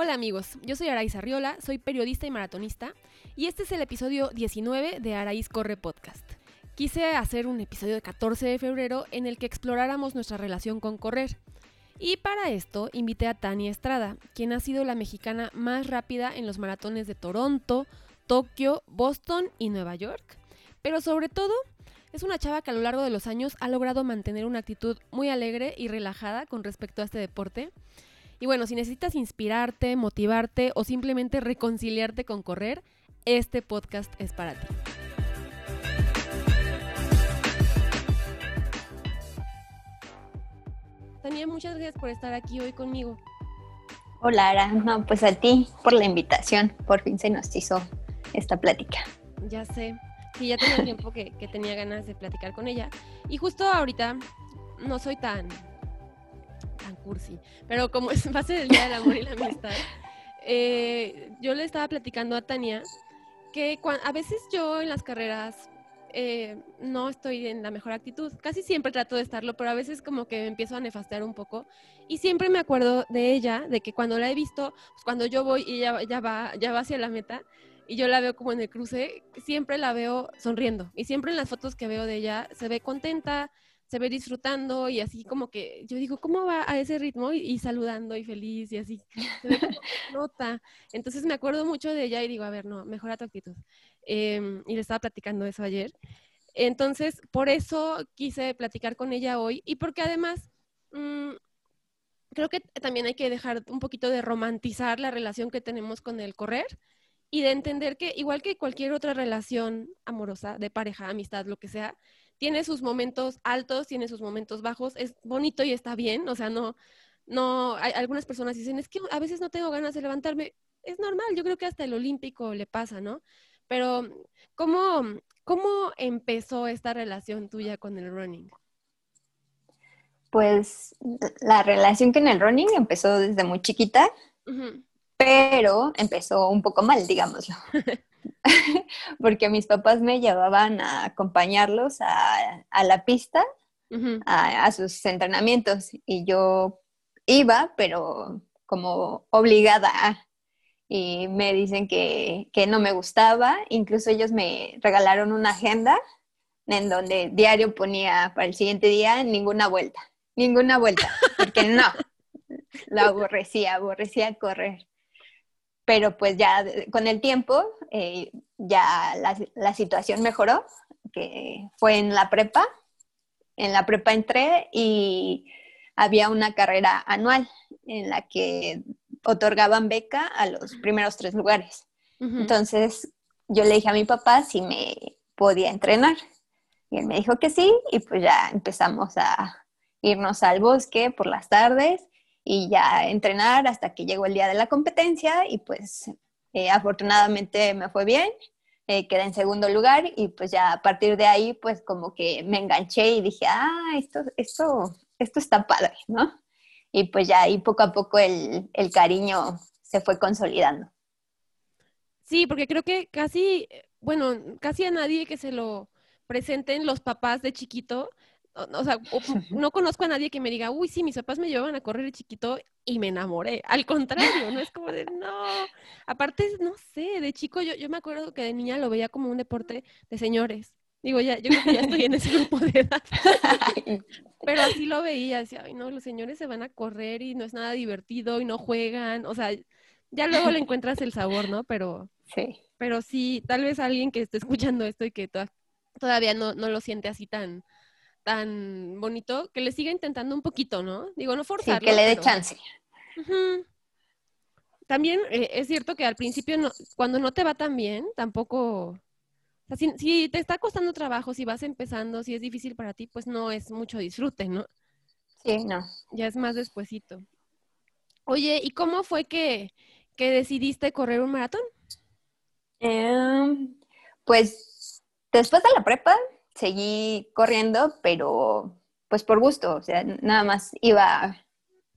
Hola amigos, yo soy Araíz Arriola, soy periodista y maratonista y este es el episodio 19 de Araíz Corre Podcast. Quise hacer un episodio de 14 de febrero en el que exploráramos nuestra relación con correr. Y para esto invité a Tania Estrada, quien ha sido la mexicana más rápida en los maratones de Toronto, Tokio, Boston y Nueva York. Pero sobre todo, es una chava que a lo largo de los años ha logrado mantener una actitud muy alegre y relajada con respecto a este deporte y bueno, si necesitas inspirarte, motivarte o simplemente reconciliarte con correr, este podcast es para ti. Tania, muchas gracias por estar aquí hoy conmigo. Hola, Ara. No, pues a ti por la invitación. Por fin se nos hizo esta plática. Ya sé. Sí, ya tenía tiempo que, que tenía ganas de platicar con ella. Y justo ahorita no soy tan cursi, pero como es base del Día del Amor y la Amistad, eh, yo le estaba platicando a Tania que a veces yo en las carreras eh, no estoy en la mejor actitud. Casi siempre trato de estarlo, pero a veces como que me empiezo a nefastear un poco. Y siempre me acuerdo de ella, de que cuando la he visto, pues cuando yo voy y ella ya va, ya va hacia la meta, y yo la veo como en el cruce, siempre la veo sonriendo. Y siempre en las fotos que veo de ella se ve contenta, se ve disfrutando y así como que yo digo, ¿cómo va a ese ritmo? Y, saludando y feliz y así, se ve nota. Entonces me acuerdo mucho de ella y digo, a ver, no, mejora tu actitud. Em, y le estaba platicando eso ayer. Entonces, por eso quise platicar con ella hoy y porque además mm, creo que también hay que dejar un poquito de romantizar la relación que tenemos con el correr y de entender que igual que cualquier otra relación amorosa, de pareja, amistad, lo que sea, tiene sus momentos altos, tiene sus momentos bajos, es bonito y está bien, o sea, no, no, hay, algunas personas dicen, es que a veces no tengo ganas de levantarme, es normal, yo creo que hasta el olímpico le pasa, ¿no? Pero, ¿cómo, cómo empezó esta relación tuya con el running? Pues la relación con el running empezó desde muy chiquita, pero empezó un poco mal, digámoslo. porque mis papás me llevaban a acompañarlos a, la pista, a, sus entrenamientos, y yo iba, pero como obligada. Y me dicen que, que no me gustaba, incluso ellos me regalaron una agenda en donde diario ponía para el siguiente día ninguna vuelta, ninguna vuelta, porque no, la aborrecía, aborrecía correr pero pues ya con el tiempo eh, ya la, situación mejoró, que fue en la prepa. En la prepa entré y había una carrera anual en la que otorgaban beca a los primeros tres lugares. Entonces yo le dije a mi papá si me podía entrenar. Y él me dijo que sí, y pues ya empezamos a irnos al bosque por las tardes y ya entrenar hasta que llegó el día de la competencia y pues eh, afortunadamente me fue bien, eh, quedé en segundo lugar y pues ya a partir de ahí pues como que me enganché y dije, ah, esto, esto, esto está padre, ¿no? Y pues ya ahí poco a poco el, el cariño se fue consolidando. Sí, porque creo que casi, bueno, casi a nadie que se lo presenten los papás de chiquito o sea, no conozco a nadie que me diga, uy, sí, mis papás me llevaban a correr de chiquito y me enamoré. Al contrario, no es como de, no. Aparte, no sé, de chico yo, yo me acuerdo que de niña lo veía como un deporte de señores. Digo, ya, yo creo que ya estoy en ese grupo de edad. Pero así lo veía, decía, ay, no, los señores se van a correr y no es nada divertido y no juegan. O sea, ya luego le encuentras el sabor, ¿no? Pero sí, pero sí tal vez alguien que esté escuchando esto y que todavía no, no lo siente así tan, tan bonito, que le siga intentando un poquito, ¿no? Digo, no forzarlo. Sí, que le dé chance. También eh, es cierto que al principio, no, cuando no te va tan bien, tampoco... O sea, si, te está costando trabajo, si vas empezando, si es difícil para ti, pues no es mucho disfrute, ¿no? Sí, no. Ya es más despuesito. Oye, ¿y cómo fue que, que decidiste correr un maratón? Em, pues después de la prepa, seguí corriendo, pero pues por gusto, o sea, nada más iba,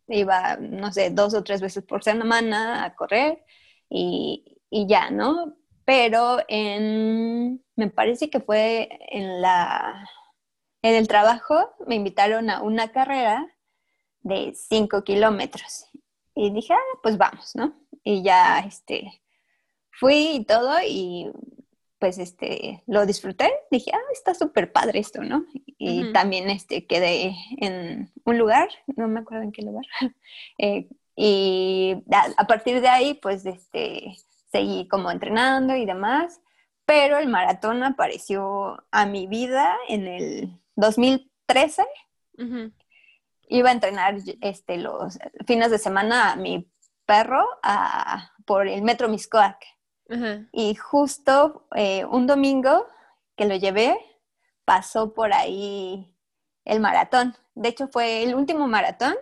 iba, no sé, dos o tres veces por semana a correr y, ya, ¿no? Pero en, me parece que fue en la, en el trabajo, me invitaron a una carrera de cinco kilómetros y dije, ah, pues vamos, ¿no? Y ya, este, fui y todo y pues este, lo disfruté, dije, ah, está súper padre esto, ¿no? Y también este, quedé en un lugar, no me acuerdo en qué lugar, eh, y a, partir de ahí, pues, este, seguí como entrenando y demás, pero el maratón apareció a mi vida en el 2013. Iba a entrenar este, los fines de semana a mi perro por el Metro Miscoac. Y justo eh, un domingo que lo llevé, pasó por ahí el maratón. De hecho, fue el último maratón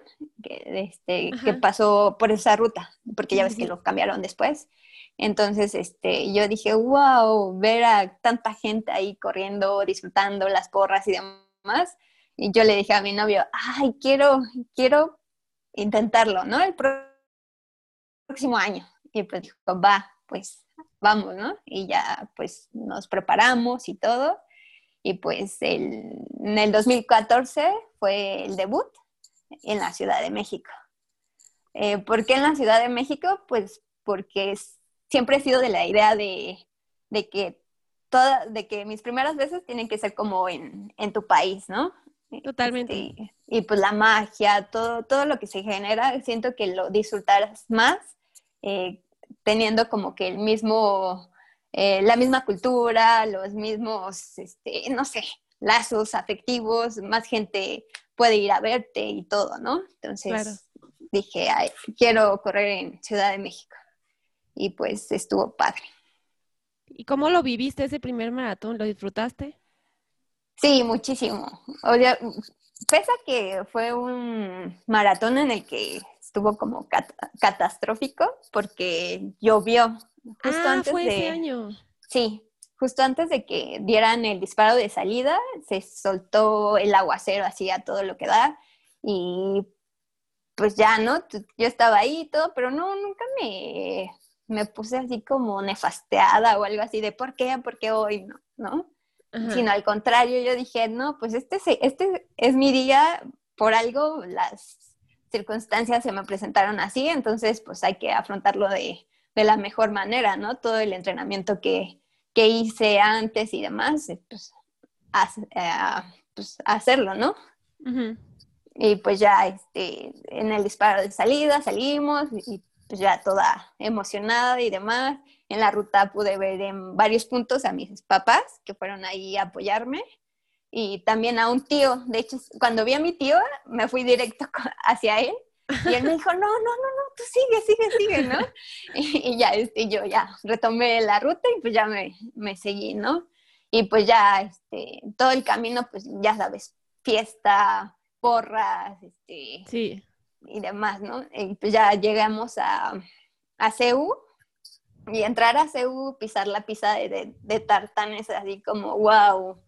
que, este, que pasó por esa ruta, porque ya ves que lo cambiaron después. Entonces, este, yo dije, wow, ver a tanta gente ahí corriendo, disfrutando las porras y demás. Y yo le dije a mi novio, ay, quiero, quiero intentarlo, ¿no? El próximo año. Y pues dijo, va, pues vamos, ¿no? Y ya pues nos preparamos y todo. Y pues en el 2014 fue el debut en la Ciudad de México. Eh, ¿Por qué en la Ciudad de México? Pues porque siempre he sido de la idea de, que toda, de que mis primeras veces tienen que ser como en, tu país, ¿no? Totalmente. Este, y pues la magia, todo, todo lo que se genera, siento que lo disfrutarás más eh, teniendo como que el mismo, eh, la misma cultura, los mismos, este, no sé, lazos afectivos, más gente puede ir a verte y todo, ¿no? Entonces dije, quiero correr en Ciudad de México. Y pues estuvo padre. ¿Y cómo lo viviste ese primer maratón? ¿Lo disfrutaste? Sí, muchísimo. O sea, pese a que fue un maratón en el que estuvo como catastrófico porque llovió justo ah, antes fue de ese año. Sí, justo antes de que dieran el disparo de salida, se soltó el aguacero así a todo lo que da y pues ya, ¿no? Yo estaba ahí y todo, pero no, nunca me, me puse así como nefasteada o algo así de ¿por qué? ¿Por qué hoy? No, ¿no? Sino al contrario, yo dije, no, pues este, este es mi día, por algo las circunstancias se me presentaron así, entonces pues hay que afrontarlo de, la mejor manera, ¿no? Todo el entrenamiento que, hice antes y demás, eh, pues, eh, pues hacerlo, ¿no? Y pues ya este, en el disparo de salida salimos y pues ya toda emocionada y demás. En la ruta pude ver en varios puntos a mis papás que fueron ahí a apoyarme y también a un tío. De hecho, cuando vi a mi tío, me fui directo hacia él y él me dijo, no, no, no, no, tú sigue, sigue, sigue, ¿no? Y, ya, este, yo ya retomé la ruta y pues ya me, me, seguí, ¿no? Y pues ya, este, todo el camino, pues ya sabes, fiesta, porras, este, sí. y demás, ¿no? Y pues ya llegamos a, a CEU y entrar a CEU, pisar la pista de, de, de tartanes, así como, wow,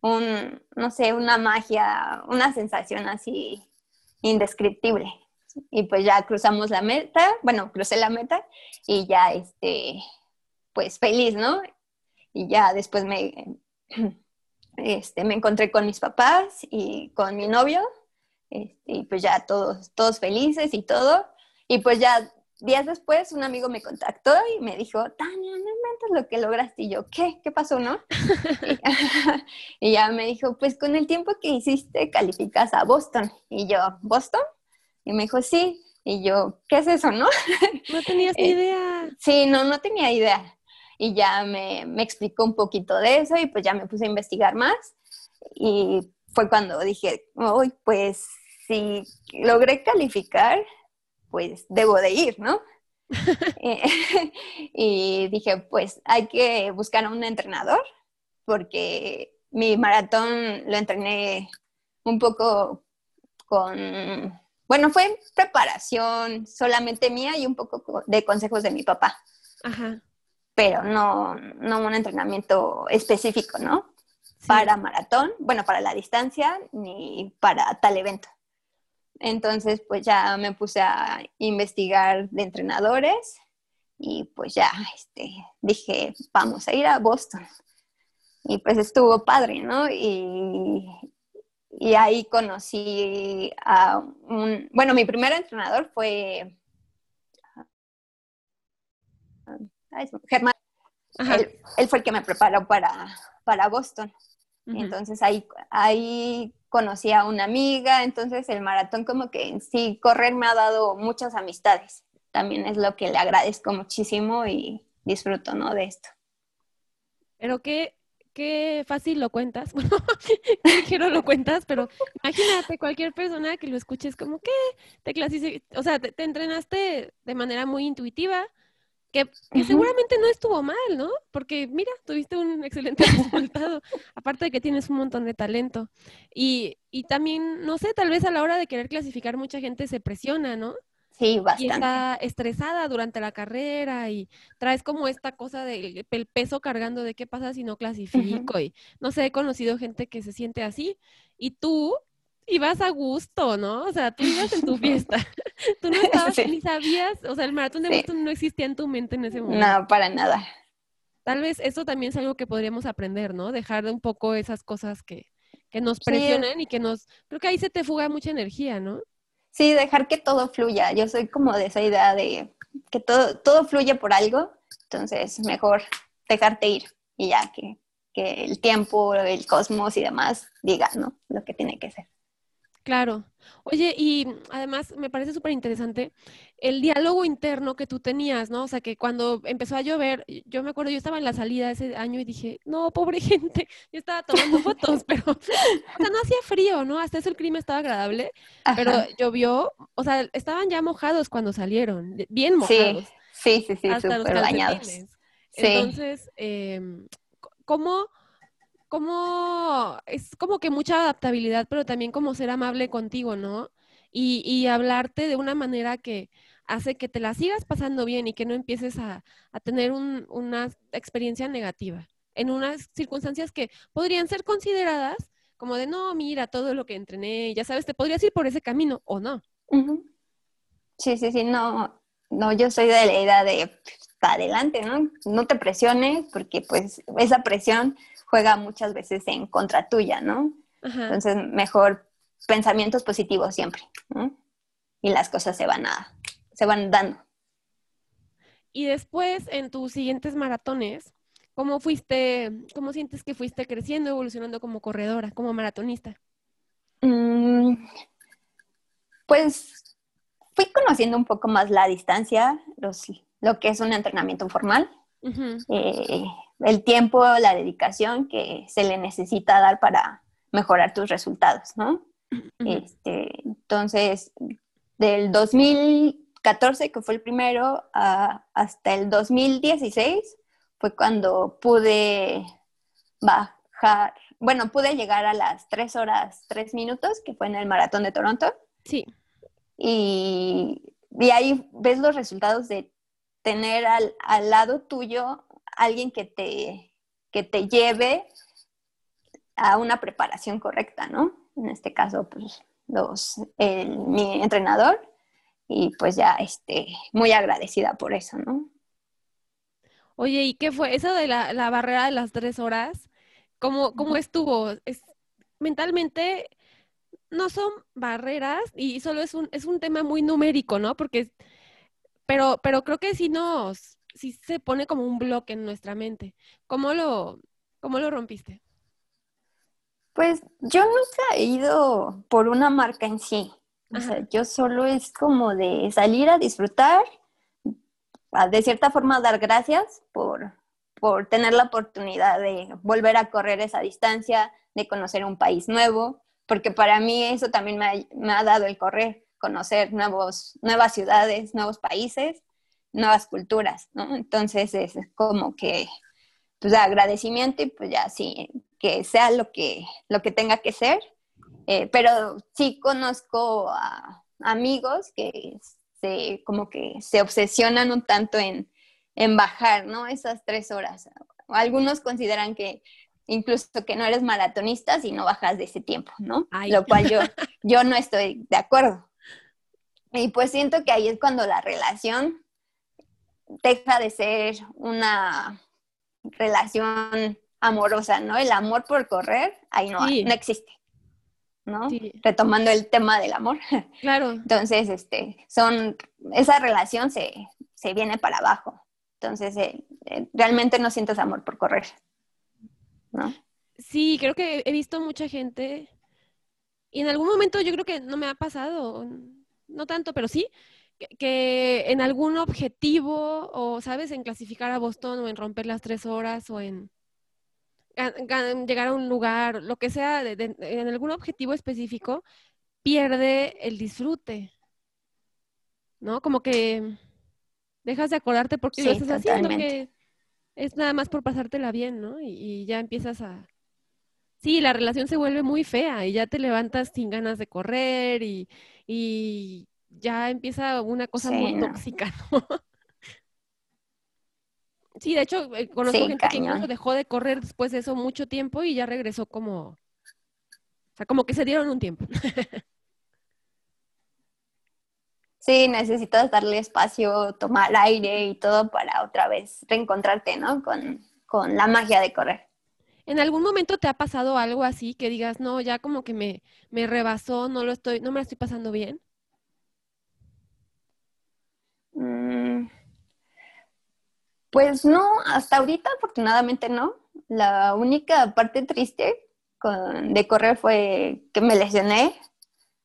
un, no sé, una magia, una sensación así indescriptible. Y pues ya cruzamos la meta, bueno, crucé la meta y ya, este, pues feliz, ¿no? Y ya después me, este, me encontré con mis papás y con mi novio, este, y pues ya todos, todos felices y todo. Y pues ya días después un amigo me contactó y me dijo, Tania, no inventes lo que lograste. Y yo, ¿qué? ¿Qué pasó, no? y, ya me dijo, pues con el tiempo que hiciste calificas a Boston. Y yo, ¿Boston? Y me dijo, sí. Y yo, ¿qué es eso, no? No tenías ni eh, idea. Sí, no, no tenía idea. Y ya me, me explicó un poquito de eso y pues ya me puse a investigar más. Y fue cuando dije, uy, pues si logré calificar, pues debo de ir, ¿no? Y dije, pues hay que buscar a un entrenador, porque mi maratón lo entrené un poco con, bueno, fue preparación solamente mía y un poco de consejos de mi papá. Ajá. Pero no, no un entrenamiento específico, ¿no? Para maratón, bueno, para la distancia, ni para tal evento. Entonces, pues ya me puse a investigar de entrenadores y pues ya este, dije, vamos a ir a Boston. Y pues estuvo padre, ¿no? Y, y ahí conocí a un, bueno, mi primer entrenador fue ah, Germán. Él, él, fue el que me preparó para, para Boston. Entonces ahí, ahí conocí a una amiga, entonces el maratón como que en sí, correr me ha dado muchas amistades. También es lo que le agradezco muchísimo y disfruto, ¿no? De esto. Pero qué, qué fácil lo cuentas, bueno, quiero lo cuentas, pero imagínate cualquier persona que lo escuches como que te clasifique, o sea, te, entrenaste de manera muy intuitiva, que, seguramente no estuvo mal, ¿no? Porque mira, tuviste un excelente resultado, aparte de que tienes un montón de talento. Y, y también, no sé, tal vez a la hora de querer clasificar mucha gente se presiona, ¿no? Sí, bastante. Y está estresada durante la carrera y traes como esta cosa del peso cargando de qué pasa si no clasifico. Y no sé, he conocido gente que se siente así y tú ibas a gusto, ¿no? O sea, tú ibas en tu fiesta. tú no estabas ni sabías, o sea, el maratón de Boston no existía en tu mente en ese momento. No, para nada. Tal vez eso también es algo que podríamos aprender, ¿no? Dejar un poco esas cosas que, que nos presionan y que nos... Creo que ahí se te fuga mucha energía, ¿no? Sí, dejar que todo fluya. Yo soy como de esa idea de que todo, todo fluye por algo, entonces mejor dejarte ir y ya que, que el tiempo, el cosmos y demás diga, ¿no? Lo que tiene que ser. Claro. Oye, y además me parece súper interesante el diálogo interno que tú tenías, ¿no? O sea, que cuando empezó a llover, yo me acuerdo, yo estaba en la salida ese año y dije, no, pobre gente, yo estaba tomando fotos, pero, o sea, no hacía frío, ¿no? Hasta eso el clima estaba agradable, pero llovió, o sea, estaban ya mojados cuando salieron, bien mojados. Sí, sí, sí, hasta los bañados. Entonces, eh, ¿cómo como, es como que mucha adaptabilidad, pero también como ser amable contigo, ¿no? Y, y hablarte de una manera que hace que te la sigas pasando bien y que no empieces a, a tener un, una experiencia negativa en unas circunstancias que podrían ser consideradas como de, no, mira, todo lo que entrené, ya sabes, te podrías ir por ese camino o no. Sí, sí, sí, no, no, yo soy de la idea de, adelante, ¿no? No te presiones porque pues esa presión juega muchas veces en contra tuya, ¿no? Entonces, mejor pensamientos positivos siempre, ¿no? Y las cosas se van a, se van dando. Y después, en tus siguientes maratones, ¿cómo fuiste, cómo sientes que fuiste creciendo, evolucionando como corredora, como maratonista? Mm, pues fui conociendo un poco más la distancia, los, lo que es un entrenamiento formal el tiempo, la dedicación que se le necesita dar para mejorar tus resultados, ¿no? este, entonces, del 2014, que fue el primero, hasta el 2016, fue cuando pude bajar, bueno, pude llegar a las 3 horas 3 minutos, que fue en el maratón de Toronto. Sí. Y, y ahí ves los resultados de tener al, al lado tuyo alguien que te, que te lleve a una preparación correcta, ¿no? En este caso, pues, los, mi entrenador, y pues ya, este, muy agradecida por eso, ¿no? Oye, ¿y qué fue eso de la, la barrera de las tres horas? ¿Cómo, cómo estuvo? Es, mentalmente no son barreras y solo es un, es un tema muy numérico, ¿no? Porque, pero, pero creo que sí nos, sí se pone como un bloque en nuestra mente. ¿Cómo lo, cómo lo rompiste? Pues yo nunca he ido por una marca en sí. O sea, yo solo es como de salir a disfrutar, de cierta forma dar gracias por, por tener la oportunidad de volver a correr esa distancia, de conocer un país nuevo, porque para mí eso también me ha, me ha dado el correr, conocer nuevos, nuevas ciudades, nuevos países nuevas culturas, ¿no? Entonces es como que, pues agradecimiento y pues ya sí, que sea lo que, lo que tenga que ser. Eh, pero sí conozco a amigos que se, como que se obsesionan un tanto en, en bajar, ¿no? Esas tres horas. Algunos consideran que incluso que no eres maratonista si no bajas de ese tiempo, ¿no? Lo cual yo, yo no estoy de acuerdo. Y pues siento que ahí es cuando la relación deja de ser una relación amorosa, ¿no? El amor por correr, ahí no, no existe, ¿no? Retomando el tema del amor. Claro. Entonces, este, son, esa relación se, se viene para abajo. Entonces, eh, eh, realmente no sientes amor por correr, ¿no? Sí, creo que he visto mucha gente, y en algún momento yo creo que no me ha pasado, no tanto, pero sí, que, en algún objetivo, o sabes, en clasificar a Boston, o en romper las tres horas, o en llegar a un lugar, lo que sea, en algún objetivo específico, pierde el disfrute, ¿no? Como que dejas de acordarte porque lo estás haciendo, que es nada más por pasártela bien, ¿no? Y, ya empiezas a... Sí, la relación se vuelve muy fea y ya te levantas sin ganas de correr y, ya empieza una cosa muy tóxica, ¿no? Sí, de hecho, eh, conozco gente que incluso dejó de correr después de eso mucho tiempo y ya regresó como, o sea, como que se dieron un tiempo. Sí, necesitas darle espacio, tomar aire y todo para otra vez reencontrarte, ¿no? Con, con la magia de correr. ¿En algún momento te ha pasado algo así que digas, no, ya como que me, me rebasó, no lo estoy, no me la estoy pasando bien? Mm, pues no, hasta ahorita afortunadamente no. La única parte triste de correr fue que me lesioné.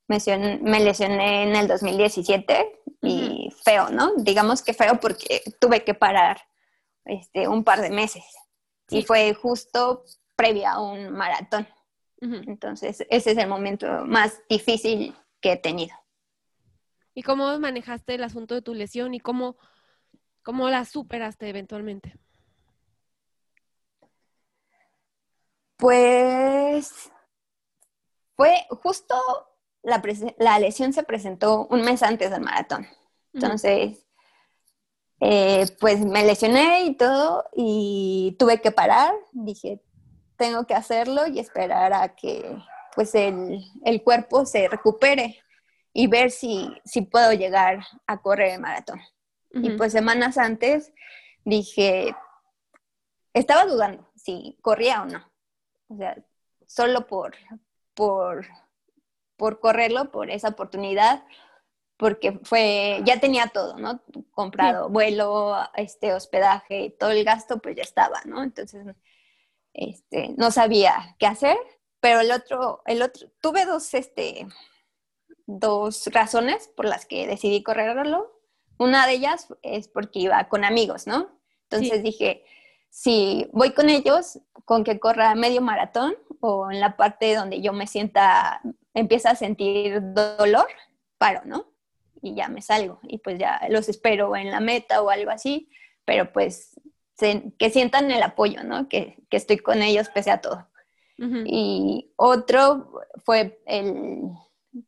Me, lesioné en el 2017 y feo, ¿no? Digamos que feo porque tuve que parar este, un par de meses. Y fue justo previa a un maratón. Entonces, ese es el momento más difícil que he tenido. ¿Y cómo manejaste el asunto de tu lesión y cómo ¿Cómo la superaste eventualmente? Pues fue justo la, lesión se presentó un mes antes del maratón. Entonces, eh, pues me lesioné y todo y tuve que parar. Dije, tengo que hacerlo y esperar a que pues el, cuerpo se recupere y ver si, si puedo llegar a correr el maratón. Y pues semanas antes dije, estaba dudando si corría o no. O sea, solo por, por, por correrlo, por esa oportunidad, porque fue, ya tenía todo, ¿no? Comprado vuelo, este, hospedaje, todo el gasto, pues ya estaba, ¿no? Entonces, este, no sabía qué hacer, pero el otro, el otro, tuve dos, este, dos razones por las que decidí correrlo. Una de ellas es porque iba con amigos, ¿no? Entonces dije, si voy con ellos, con que corra medio maratón o en la parte donde yo me sienta, empieza a sentir dolor, paro, ¿no? Y ya me salgo y pues ya los espero en la meta o algo así, pero pues que sientan el apoyo, ¿no? Que, estoy con ellos pese a todo. Y otro fue el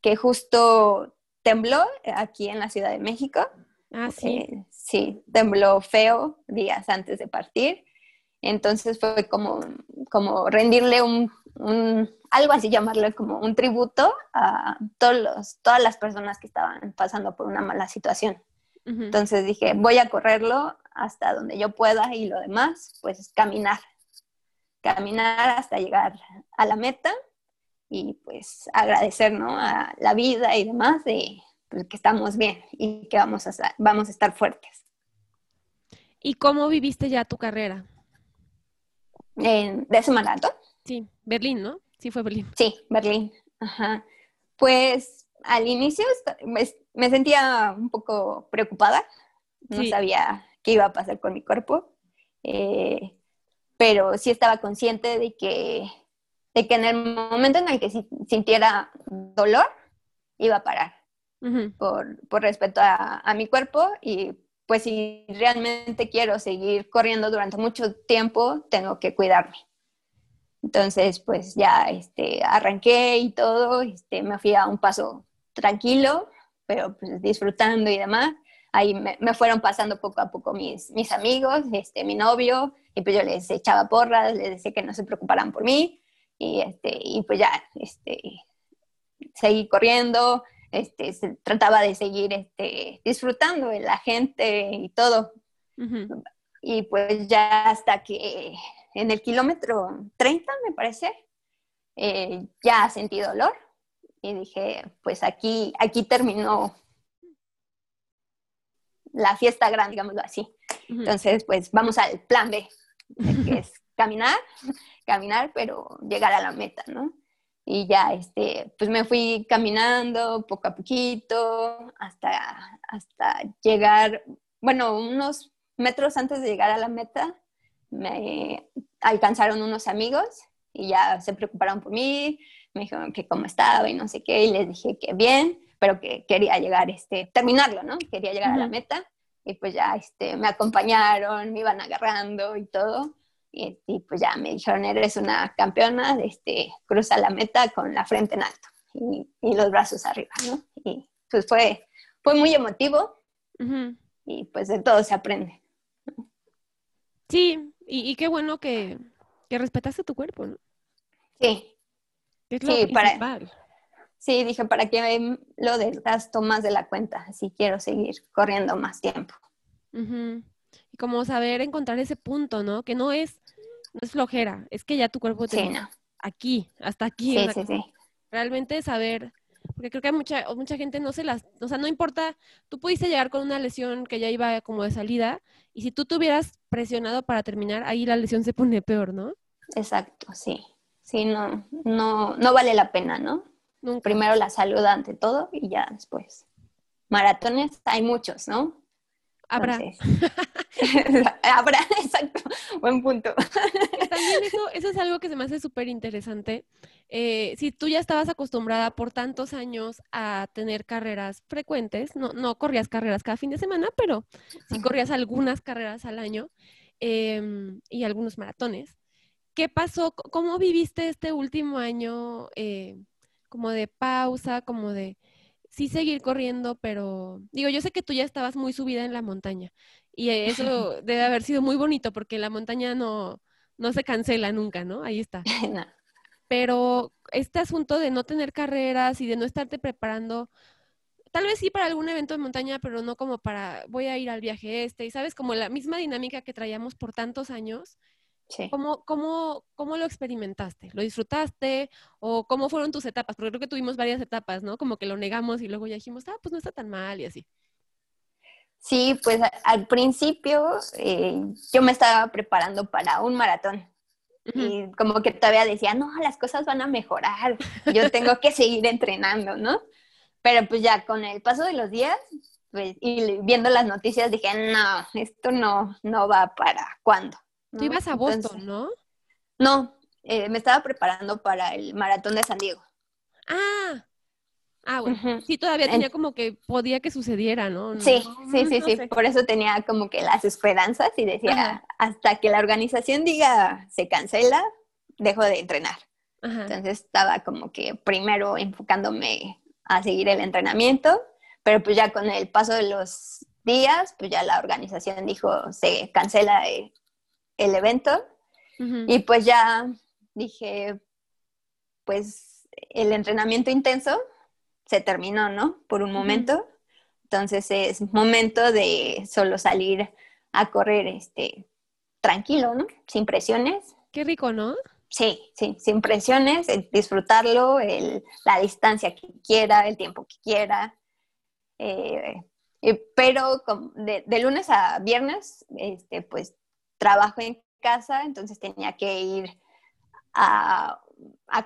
que justo tembló aquí en la Ciudad de México Ah, sí. Eh, sí, tembló feo días antes de partir. Entonces fue como, como rendirle un, algo así llamarlo como un tributo a todos los, todas las personas que estaban pasando por una mala situación. Entonces dije, voy a correrlo hasta donde yo pueda y lo demás, pues caminar. Caminar hasta llegar a la meta y pues agradecer ¿no? a la vida y demás de, pues, que estamos bien y que vamos a, vamos a estar fuertes. ¿Y cómo viviste ya tu carrera? ¿De ese maratón? Sí, Berlín, ¿no? Sí, fue Berlín. Sí, Berlín. Ajá. Pues al inicio me, sentía un poco preocupada. No sabía qué iba a pasar con mi cuerpo. Eh, pero sí estaba consciente de que, de que en el momento en el que sintiera dolor, iba a parar por, por, respeto a, mi cuerpo y pues si realmente quiero seguir corriendo durante mucho tiempo, tengo que cuidarme. Entonces, pues ya este, arranqué y todo, este, me fui a un paso tranquilo, pero pues disfrutando y demás. Ahí me, fueron pasando poco a poco mis, mis amigos, este, mi novio, y pues yo les echaba porras, les decía que no se preocuparan por mí, y, este, y pues ya este, seguí corriendo, este, se trataba de seguir este, disfrutando de la gente y todo. Y pues ya hasta que en el kilómetro 30, me parece, eh, ya sentí dolor y dije, pues aquí, aquí terminó la fiesta grande, digámoslo así. Entonces, pues vamos al plan B, que es caminar, caminar, pero llegar a la meta, ¿no? Y ya, este, pues me fui caminando poco a poquito hasta, hasta llegar, bueno, unos metros antes de llegar a la meta, me alcanzaron unos amigos y ya se preocuparon por mí, me dijeron que cómo estaba y no sé qué, y les dije que bien, pero que quería llegar, este, terminarlo, ¿no? Quería llegar a la meta y pues ya, este, me acompañaron, me iban agarrando y todo. Y, pues ya me dijeron, eres una campeona, este, cruza la meta con la frente en alto y, y los brazos arriba, ¿no? Y pues fue, fue muy emotivo y pues de todo se aprende. Sí, y, y qué bueno que, que respetaste tu cuerpo, ¿no? Sí. Es lo sí, para, sí, dije, ¿para qué lo desgasto más de la cuenta? Si quiero seguir corriendo más tiempo. Y como saber encontrar ese punto, ¿no? Que no es, no es flojera, es que ya tu cuerpo te sí, aquí, hasta aquí. Sí, sí, sí. Realmente saber, porque creo que mucha, mucha gente no se las, o sea, no importa, tú pudiste llegar con una lesión que ya iba como de salida, y si tú te hubieras presionado para terminar, ahí la lesión se pone peor, ¿no? Exacto, sí. Sí, no, no, no vale la pena, ¿no? Primero la salud ante todo y ya después. Maratones hay muchos, ¿no? Habrá. habrá, exacto. Buen punto. También eso, eso es algo que se me hace súper interesante. Eh, si tú ya estabas acostumbrada por tantos años a tener carreras frecuentes, no, no corrías carreras cada fin de semana, pero sí corrías algunas carreras al año em, y algunos maratones. ¿Qué pasó? ¿Cómo viviste este último año eh, como de pausa, como de sí seguir corriendo, pero digo, yo sé que tú ya estabas muy subida en la montaña y eso debe haber sido muy bonito porque la montaña no, no se cancela nunca, ¿no? Ahí está. Pero este asunto de no tener carreras y de no estarte preparando, tal vez sí para algún evento de montaña, pero no como para voy a ir al viaje este, y sabes, como la misma dinámica que traíamos por tantos años, ¿Cómo, cómo, lo experimentaste? ¿Lo disfrutaste? ¿O cómo fueron tus etapas? Porque creo que tuvimos varias etapas, ¿no? Como que lo negamos y luego ya dijimos, ah, pues no está tan mal y así. Sí, pues al principio eh, yo me estaba preparando para un maratón. Y como que todavía decía, no, las cosas van a mejorar, yo tengo que seguir entrenando, ¿no? Pero pues ya con el paso de los días pues, y viendo las noticias dije, no, esto no, no va para cuándo. Tú ibas a Boston, ¿no? No, eh, me estaba preparando para el maratón de San Diego. Ah, ah, bueno. Sí, todavía tenía como que podía que sucediera, ¿no? Sí, sí, sí, sí. Por eso tenía como que las esperanzas y decía, hasta que la organización diga se cancela, dejo de entrenar. Entonces estaba como que primero enfocándome a seguir el entrenamiento, pero pues ya con el paso de los días, pues ya la organización dijo se cancela el, el evento y pues ya dije, pues el entrenamiento intenso se terminó, ¿no? Por un momento. Entonces es momento de solo salir a correr este tranquilo, ¿no? Sin presiones. Qué rico, ¿no? Sí, sí, sin presiones, disfrutarlo, la distancia que quiera, el tiempo que quiera. Eh, pero de, de, lunes a viernes, este, pues trabajo en casa, entonces tenía que ir a,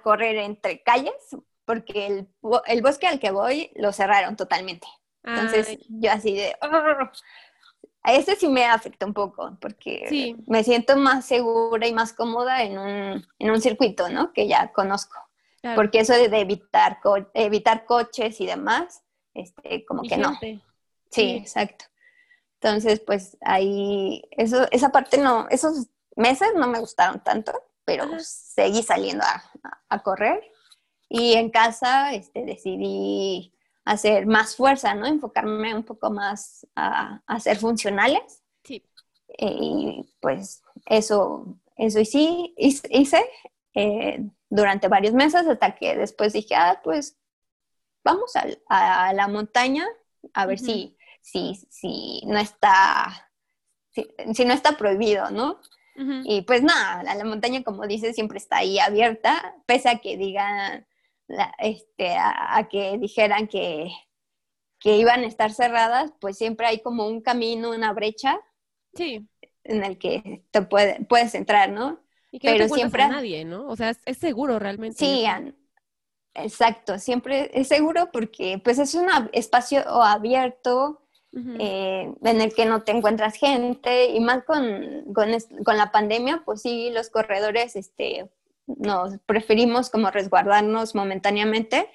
correr entre calles porque el, el, bosque al que voy lo cerraron totalmente. Entonces yo así de... A ese sí me afecta un poco porque me siento más segura y más cómoda en un, en un circuito, ¿no? Que ya conozco. Porque eso de evitar, evitar coches y demás, este, como que no. Sí, sí, exacto. Entonces, pues ahí, eso, esa parte no, esos meses no me gustaron tanto, pero seguí saliendo a, correr. Y en casa este, decidí hacer más fuerza, ¿no? Enfocarme un poco más a, a ser funcionales. Sí. y pues eso, eso sí hice eh, durante varios meses hasta que después dije, ah, pues vamos a, la montaña a ver si si, si no está, si, no está prohibido, ¿no? Y pues nada, la, montaña, como dices, siempre está ahí abierta, pese a que digan, este, a, que dijeran que, que iban a estar cerradas, pues siempre hay como un camino, una brecha. Sí. En el que te puede, puedes entrar, ¿no? Y que Pero no te siempre a nadie, ¿no? O sea, es, seguro realmente. Sí, exacto, siempre es seguro porque pues es un espacio abierto eh, en el que no te encuentras gente y más con, con, la pandemia, pues sí, los corredores este, nos preferimos como resguardarnos momentáneamente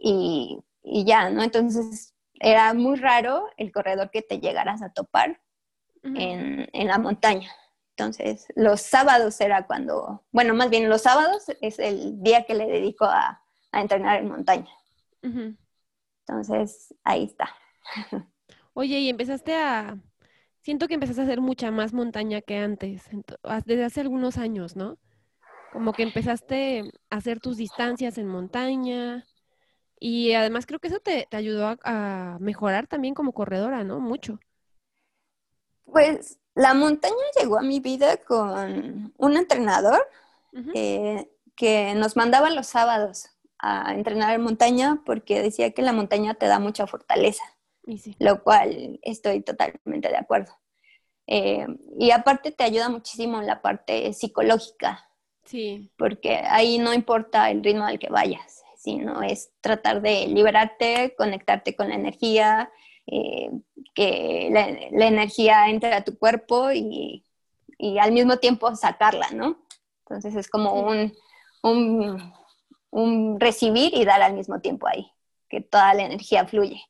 y, y, ya, ¿no? Entonces era muy raro el corredor que te llegaras a topar en, en, la montaña. Entonces, los sábados era cuando, bueno, más bien los sábados es el día que le dedico a, a entrenar en montaña. Entonces, ahí está. Oye, y empezaste a, siento que empezaste a hacer mucha más montaña que antes, desde hace algunos años, ¿no? Como que empezaste a hacer tus distancias en montaña y además creo que eso te, ayudó a, mejorar también como corredora, ¿no? Mucho. Pues la montaña llegó a mi vida con un entrenador eh, que nos mandaba los sábados a entrenar en montaña porque decía que la montaña te da mucha fortaleza, lo cual estoy totalmente de acuerdo. Eh, y aparte te ayuda muchísimo en la parte psicológica, Sí. Porque ahí no importa el ritmo al que vayas, sino es tratar de liberarte, conectarte con la energía, eh, que la, energía entre a tu cuerpo y, al mismo tiempo sacarla, ¿no? Entonces es como un, un, recibir y dar al mismo tiempo ahí, que toda la energía fluye.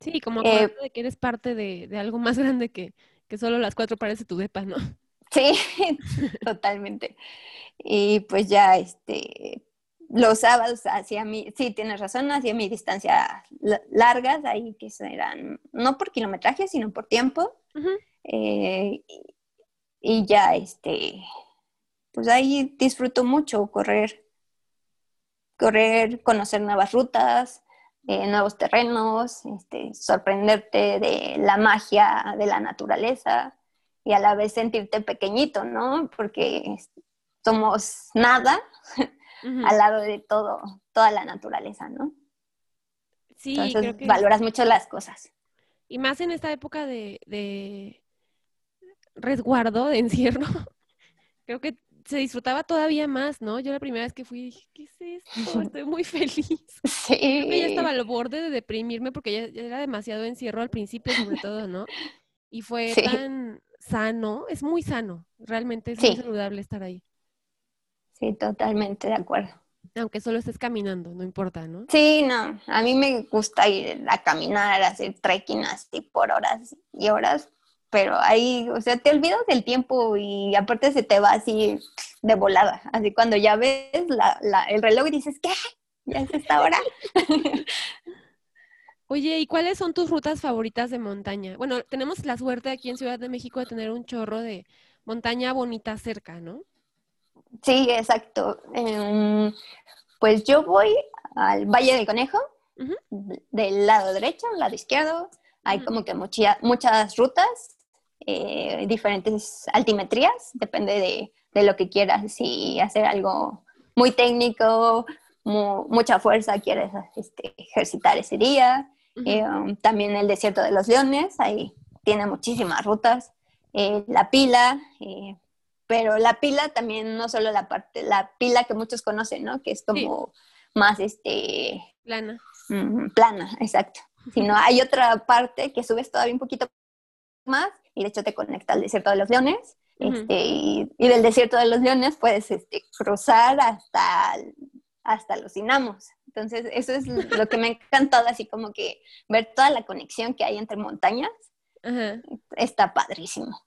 Sí, como eh, de que eres parte de, algo más grande que, que, solo las cuatro paredes de tu depa, ¿no? Sí, totalmente. Y pues ya, este, los sábados hacía mi, sí, tienes razón, hacía mi distancia largas, ahí que eran, no por kilometraje, sino por tiempo. Eh, y ya, este, pues ahí disfruto mucho correr, correr, conocer nuevas rutas, eh, nuevos terrenos, este, sorprenderte de la magia de la naturaleza y a la vez sentirte pequeñito, ¿no? Porque somos nada al lado de todo, toda la naturaleza, ¿no? Sí, Entonces que... valoras mucho las cosas. Y más en esta época de, resguardo, de encierro, creo que se disfrutaba todavía más, ¿no? Yo la primera vez que fui dije, ¿qué es esto? Estoy muy feliz. Sí. Creo que ya estaba al borde de deprimirme porque ya, era demasiado encierro al principio, sobre todo, ¿no? Y fue tan sano, es muy sano, realmente es muy saludable estar ahí. Sí, totalmente de acuerdo. Aunque solo estés caminando, no importa, ¿no? Sí, no, a mí me gusta ir a caminar, a hacer trekking así por horas y horas, pero ahí, o sea, te olvidas del tiempo y aparte se te va así de volada, así cuando ya ves el reloj y dices, ¿qué? Ya es esta hora. Oye, ¿y cuáles son tus rutas favoritas de montaña? Bueno, tenemos la suerte aquí en Ciudad de México de tener un chorro de montaña bonita cerca, ¿no? Sí, exacto. Em, pues yo voy al Valle del Conejo, del lado derecho, lado izquierdo. Hay como que muchas rutas, eh, diferentes altimetrías, depende de, de, lo que quieras. Si hacer algo muy técnico, mucha fuerza quieres este, ejercitar ese día. Eh, también el desierto de los leones, ahí tiene muchísimas rutas. Eh, la pila, eh, pero la pila también no solo la parte, la pila que muchos conocen, ¿no? Que es como más este... Plana. plana, exacto. Sino hay otra parte que subes todavía un poquito más y de hecho te conecta al desierto de los leones. Este, y, del desierto de los leones puedes este, cruzar hasta, hasta los Inamos. Entonces, eso es lo que me ha encantado, así como que ver toda la conexión que hay entre montañas. Está padrísimo.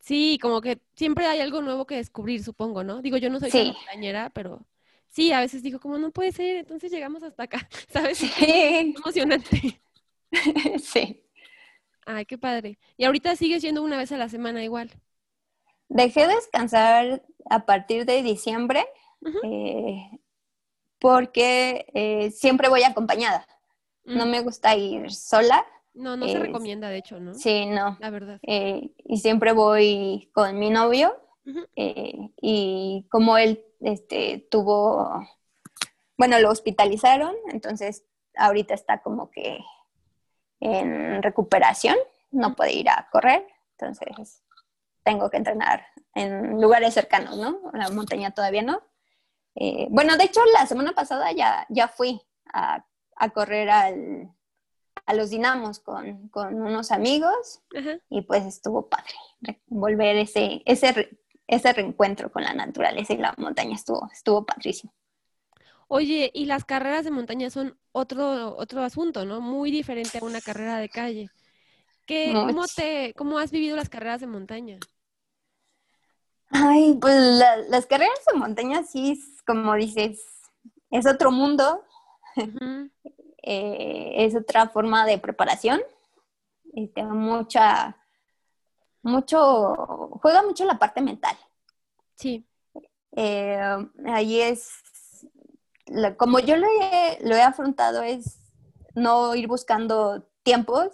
Sí, como que siempre hay algo nuevo que descubrir, supongo, ¿no? Digo, yo no soy tan montañera, pero sí, a veces digo, como no puede ser, entonces llegamos hasta acá, ¿sabes? Sí. emocionante. sí. Ay, qué padre. Y ahorita sigues yendo una vez a la semana igual. Dejé de descansar a partir de diciembre porque eh, siempre voy acompañada. No mm. me gusta ir sola. No, no se recomienda, de hecho, ¿no? Sí, no. La verdad. Eh, y siempre voy con mi novio. Eh, y como él este, tuvo, bueno, lo hospitalizaron, entonces ahorita está como que en recuperación, no puede ir a correr, entonces tengo que entrenar en lugares cercanos, ¿no? La montaña todavía no. Eh, bueno, de hecho, la semana pasada ya, ya fui a, correr al, a los dinamos con, unos amigos y pues estuvo padre volver ese, ese, ese reencuentro con la naturaleza y la montaña estuvo, estuvo padrísimo. Oye, y las carreras de montaña son otro, otro asunto, ¿no? Muy diferente a una carrera de calle. ¿Qué, cómo, te, ¿Cómo has vivido las carreras de montaña? Ay, pues las carreras de montaña sí, como dices, es otro mundo, eh, es otra forma de preparación, y te mucha, mucho, juega mucho la parte mental. Sí. Eh, ahí es, como yo lo he, lo he afrontado, es no ir buscando tiempos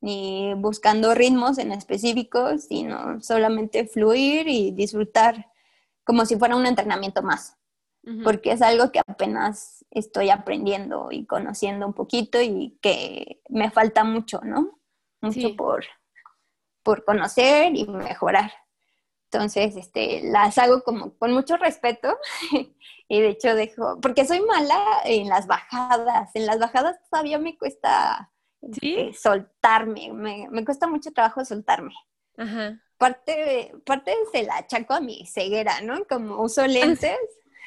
ni buscando ritmos en específicos, sino solamente fluir y disfrutar como si fuera un entrenamiento más, porque es algo que apenas estoy aprendiendo y conociendo un poquito y que me falta mucho, ¿no? Mucho por, por conocer y mejorar. Entonces, este, las hago como con mucho respeto y de hecho dejo, porque soy mala en las bajadas, en las bajadas todavía me cuesta este, soltarme, me, cuesta mucho trabajo soltarme. Ajá. Parte, parte se la achaco a mi ceguera, ¿no? Como uso lentes.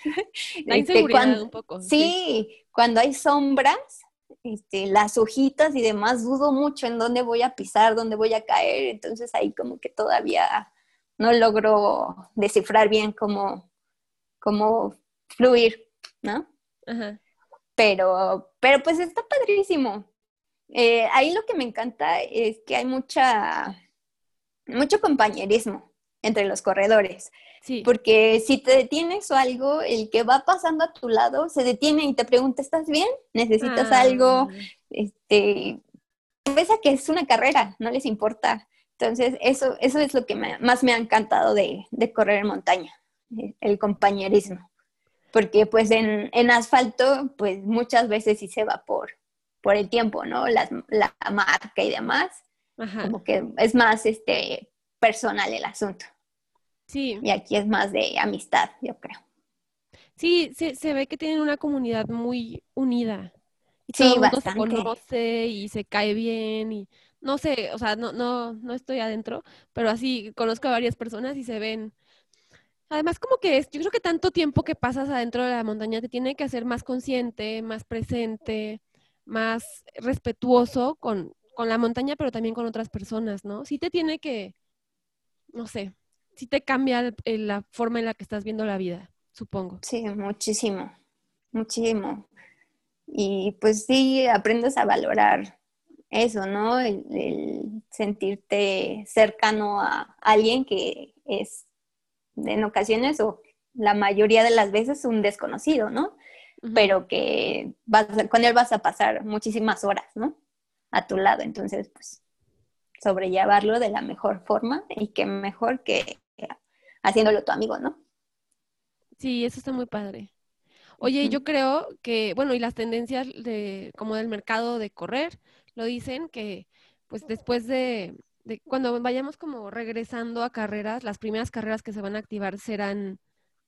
la este, inseguridad un poco. Sí, cuando hay sombras, este, las hojitas y demás, dudo mucho en dónde voy a pisar, dónde voy a caer, entonces ahí como que todavía no logro descifrar bien cómo, cómo fluir, ¿no? Ajá. Pero, pero pues está padrísimo. Eh, ahí lo que me encanta es que hay mucha, mucho compañerismo entre los corredores. Sí. Porque si te detienes o algo, el que va pasando a tu lado se detiene y te pregunta, ¿estás bien? ¿Necesitas ah. algo? Este, pese a que es una carrera, no les importa. Entonces, eso, eso es lo que más me ha encantado de, de, correr en montaña, el compañerismo. Porque pues en, en asfalto, pues muchas veces sí se va por, por el tiempo, ¿no? la marca y demás. Como que es más este, personal el asunto. Sí. Y aquí es más de amistad, yo creo. Sí, se, se ve que tienen una comunidad muy unida. Y sí, bastante. se conoce y se cae bien y no sé, o sea, no, no, no estoy adentro, pero así conozco a varias personas y se ven. Además, como que es, yo creo que tanto tiempo que pasas adentro de la montaña te tiene que hacer más consciente, más presente, más respetuoso con, la montaña, pero también con otras personas, ¿no? Sí te tiene que, no sé, sí te cambia la forma en la que estás viendo la vida, supongo. Sí, muchísimo, muchísimo. Y pues sí, aprendes a valorar eso, ¿no? El, sentirte cercano a alguien que es en ocasiones o la mayoría de las veces un desconocido, ¿no? pero que vas, con él vas a pasar muchísimas horas, ¿no? A tu lado. Entonces, pues, sobrellevarlo de la mejor forma y que mejor que haciéndolo tu amigo, ¿no? Sí, eso está muy padre. Oye, yo creo que, bueno, y las tendencias de, como del mercado de correr, lo dicen que, pues después de, de, cuando vayamos como regresando a carreras, las primeras carreras que se van a activar serán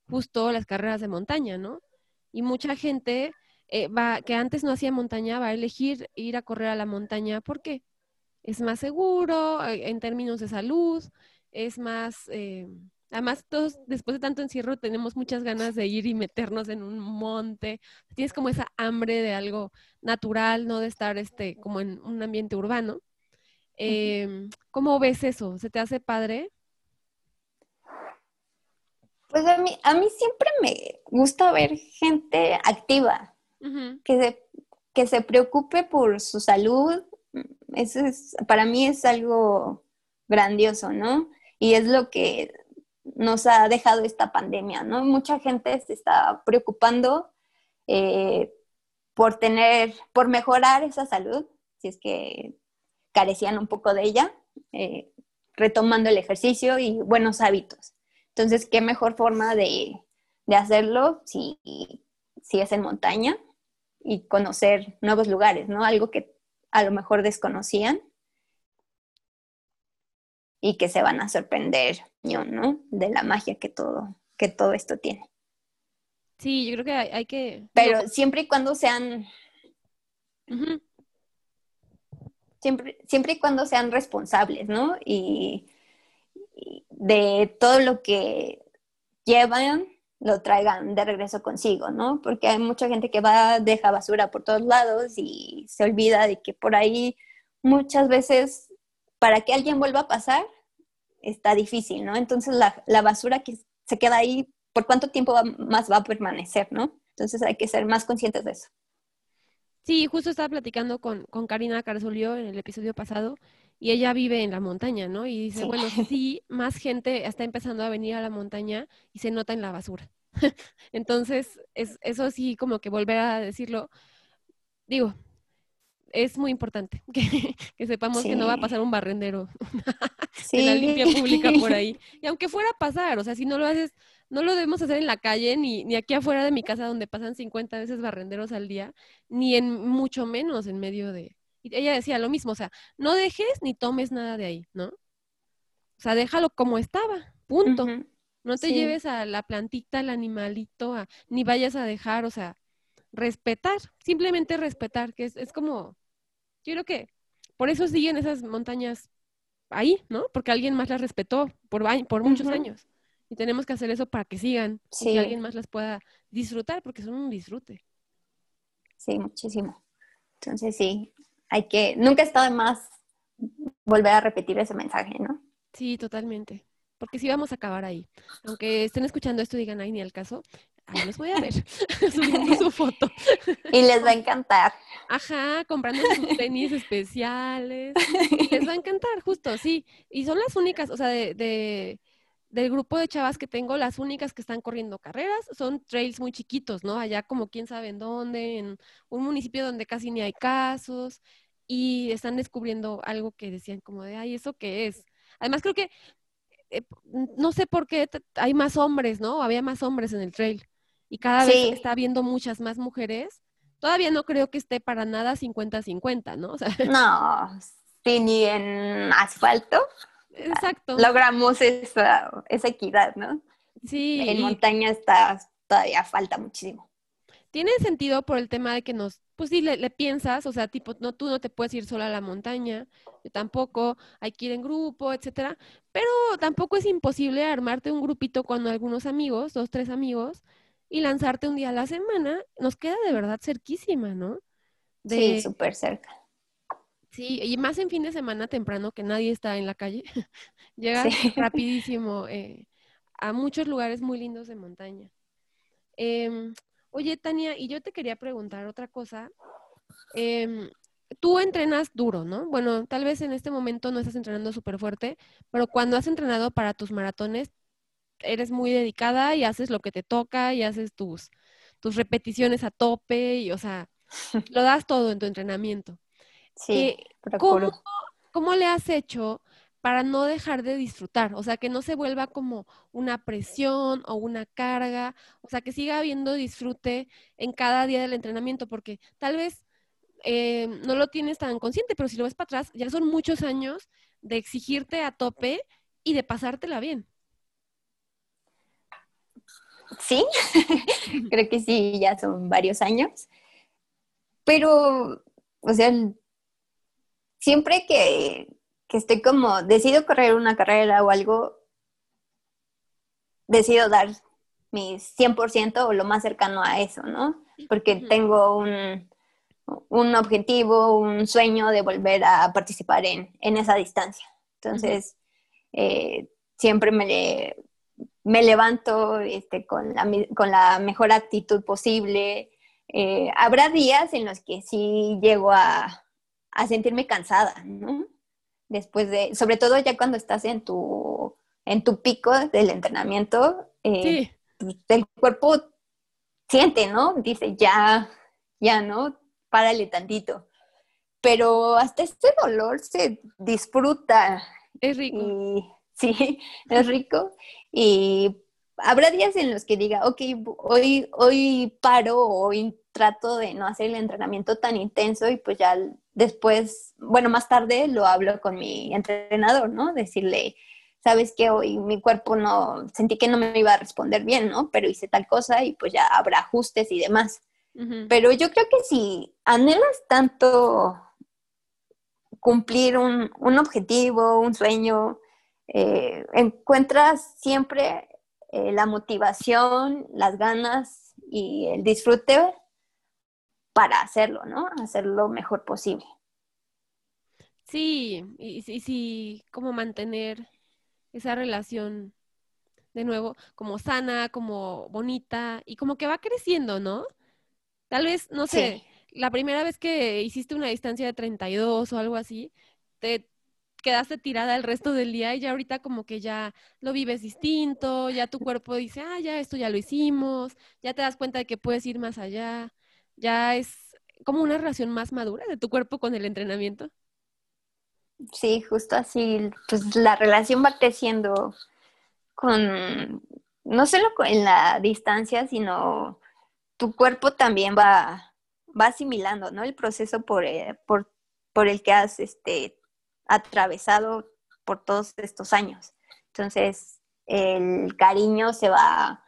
justo las carreras de montaña, ¿no? y mucha gente eh, va, que antes no hacía montaña va a elegir ir a correr a la montaña porque es más seguro eh, en términos de salud, es más, eh, además todos después de tanto encierro tenemos muchas ganas de ir y meternos en un monte, tienes como esa hambre de algo natural, no de estar este, como en un ambiente urbano. Em, ¿Cómo ves eso? ¿Se te hace padre? Pues a mí, a mí siempre me gusta ver gente activa, que, se, que se preocupe por su salud. Eso es, para mí es algo grandioso, ¿no? Y es lo que nos ha dejado esta pandemia, ¿no? Mucha gente se está preocupando eh, por tener, por mejorar esa salud, si es que carecían un poco de ella, eh, retomando el ejercicio y buenos hábitos. Entonces, ¿qué mejor forma de, hacerlo si, si, es en montaña? y conocer nuevos lugares, ¿no? Algo que a lo mejor desconocían y que se van a sorprender, ¿no? De la magia que todo, que todo esto tiene. Sí, yo creo que hay, que... Pero siempre y cuando sean... siempre, siempre y cuando sean responsables, ¿no? Y, y de todo lo que llevan lo traigan de regreso consigo, ¿no? Porque hay mucha gente que va, deja basura por todos lados y se olvida de que por ahí muchas veces para que alguien vuelva a pasar está difícil, ¿no? Entonces la, basura que se queda ahí, ¿por cuánto tiempo más va a permanecer, ¿no? Entonces hay que ser más conscientes de eso. Sí, justo estaba platicando con, con Karina Carzolio en el episodio pasado y ella vive en la montaña, ¿no? Y dice, bueno, sí, más gente está empezando a venir a la montaña y se nota en la basura. Entonces, es, eso sí, como que volver a decirlo, digo, es muy importante que, sepamos que no va a pasar un barrendero sí. de la limpia pública por ahí. Y aunque fuera a pasar, o sea, si no lo haces, no lo debemos hacer en la calle, ni, ni aquí afuera de mi casa donde pasan 50 veces barrenderos al día, ni en mucho menos en medio de, y ella decía lo mismo, o sea, no dejes ni tomes nada de ahí, ¿no? O sea, déjalo como estaba, punto. No te lleves a la plantita, al animalito, ni vayas a dejar, o sea, respetar, simplemente respetar, que es, es como, yo creo que por eso siguen esas montañas ahí, ¿no? Porque alguien más las respetó por, por muchos años. Y tenemos que hacer eso para que sigan y que alguien más las pueda disfrutar, porque son un disfrute. Sí, muchísimo. Entonces sí, hay que, nunca está de más volver a repetir ese mensaje, ¿no? Sí, totalmente. Porque sí vamos a acabar ahí. Aunque estén escuchando esto y digan, ay, ni al caso, ahí los voy a ver subiendo su foto. Y les va a encantar. Ajá, comprando sus tenis especiales. Les va a encantar, justo, sí. Y son las únicas, o sea, de del grupo de chavas que tengo, las únicas que están corriendo carreras son trails muy chiquitos, ¿no? Allá como quién sabe en dónde, en un municipio donde casi ni hay casos y están descubriendo algo que decían como de, ay, ¿eso qué es? Además creo que, eh, no sé por qué hay más hombres, ¿no? Había más hombres en el trail y cada vez está habiendo muchas más mujeres. Todavía no creo que esté para nada 50-50, ¿no? no, sí, ni en asfalto. Exacto. Logramos esa, esa equidad, ¿no? Sí. En montaña está, todavía falta muchísimo. Tiene sentido por el tema de que nos, pues sí, le, piensas, o sea, tipo, no, tú no te puedes ir sola a la montaña, yo tampoco, hay que ir en grupo, etcétera, pero tampoco es imposible armarte un grupito con algunos amigos, dos, tres amigos, y lanzarte un día a la semana, nos queda de verdad cerquísima, ¿no? sí, súper cerca. Sí, y más en fin de semana temprano que nadie está en la calle, llegas rapidísimo eh, a muchos lugares muy lindos de montaña. Em, oye, Tania, y yo te quería preguntar otra cosa. Em, tú entrenas duro, ¿no? Bueno, tal vez en este momento no estás entrenando súper fuerte, pero cuando has entrenado para tus maratones, eres muy dedicada y haces lo que te toca y haces tus, tus repeticiones a tope y, o sea, lo das todo en tu entrenamiento. Sí, eh, ¿cómo, le has hecho para no dejar de disfrutar? O sea, que no se vuelva como una presión o una carga, o sea, que siga habiendo disfrute en cada día del entrenamiento, porque tal vez eh, no lo tienes tan consciente, pero si lo ves para atrás, ya son muchos años de exigirte a tope y de pasártela bien. Sí, creo que sí, ya son varios años. Pero, o sea, siempre que, estoy como, decido correr una carrera o algo, decido dar mi 100% o lo más cercano a eso, ¿no? Porque tengo un, objetivo, un sueño de volver a participar en, esa distancia. Entonces, eh, siempre me, me levanto este, con, la, con, la, mejor actitud posible. Eh, habrá días en los que sí llego a, a sentirme cansada, ¿no? Después de, sobre todo ya cuando estás en tu, en tu pico del entrenamiento, eh, pues, el cuerpo siente, ¿no? Dice, ya, ya, ¿no? Párale tantito. Pero hasta este dolor se disfruta. Es rico. sí, es rico. Y habrá días en los que diga, ok, hoy, hoy paro, hoy trato de no hacer el entrenamiento tan intenso y pues ya después, bueno, más tarde lo hablo con mi entrenador, ¿no? Decirle, sabes que hoy mi cuerpo no, sentí que no me iba a responder bien, ¿no? Pero hice tal cosa y pues ya habrá ajustes y demás. Pero yo creo que si anhelas tanto cumplir un, objetivo, un sueño, eh, encuentras siempre eh, la motivación, las ganas y el disfrute para hacerlo, ¿no? Hacerlo lo mejor posible. Sí, y, sí, como mantener esa relación de nuevo como sana, como bonita y como que va creciendo, ¿no? Tal vez, no sé, la primera vez que hiciste una distancia de 32 o algo así, te quedaste tirada el resto del día y ya ahorita como que ya lo vives distinto, ya tu cuerpo dice, ah, ya esto ya lo hicimos, ya te das cuenta de que puedes ir más allá, ya es como una relación más madura de tu cuerpo con el entrenamiento. Sí, justo así, pues la relación va creciendo con, no solo en la distancia, sino tu cuerpo también va, va asimilando, ¿no? El proceso por, eh, por, por el que has este, atravesado por todos estos años. Entonces, el cariño se va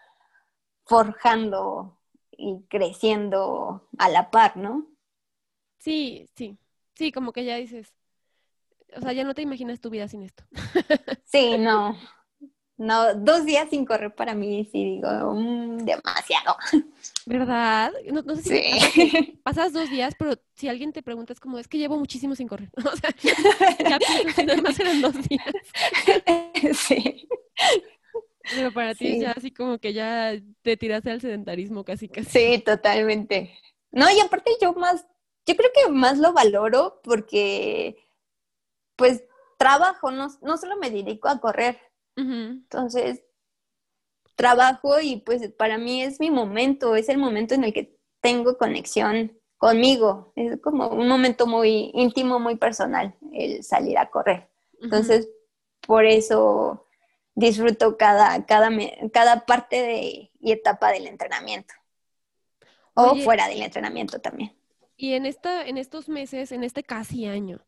forjando y creciendo a la par, ¿no? Sí, sí, sí, como que ya dices, o sea, ya no te imaginas tu vida sin esto. Sí, no, no, dos días sin correr para mí, sí digo, mm, demasiado. ¿Verdad? No, sé si pasas, dos días, pero si alguien te pregunta, es como, es que llevo muchísimo sin correr. O sea, ya piensas nada más eran dos días. Sí. Pero para ti es ya así como que ya te tiraste al sedentarismo casi casi. Sí, totalmente. No, y aparte yo más, yo creo que más lo valoro porque, pues, trabajo, no, no solo me dedico a correr, entonces, trabajo y pues para mí es mi momento, es el momento en el que tengo conexión conmigo. Es como un momento muy íntimo, muy personal, el salir a correr. Entonces, por eso disfruto cada, cada, cada parte de, y etapa del entrenamiento. O fuera del entrenamiento también. Y en, esta, en estos meses, en este casi año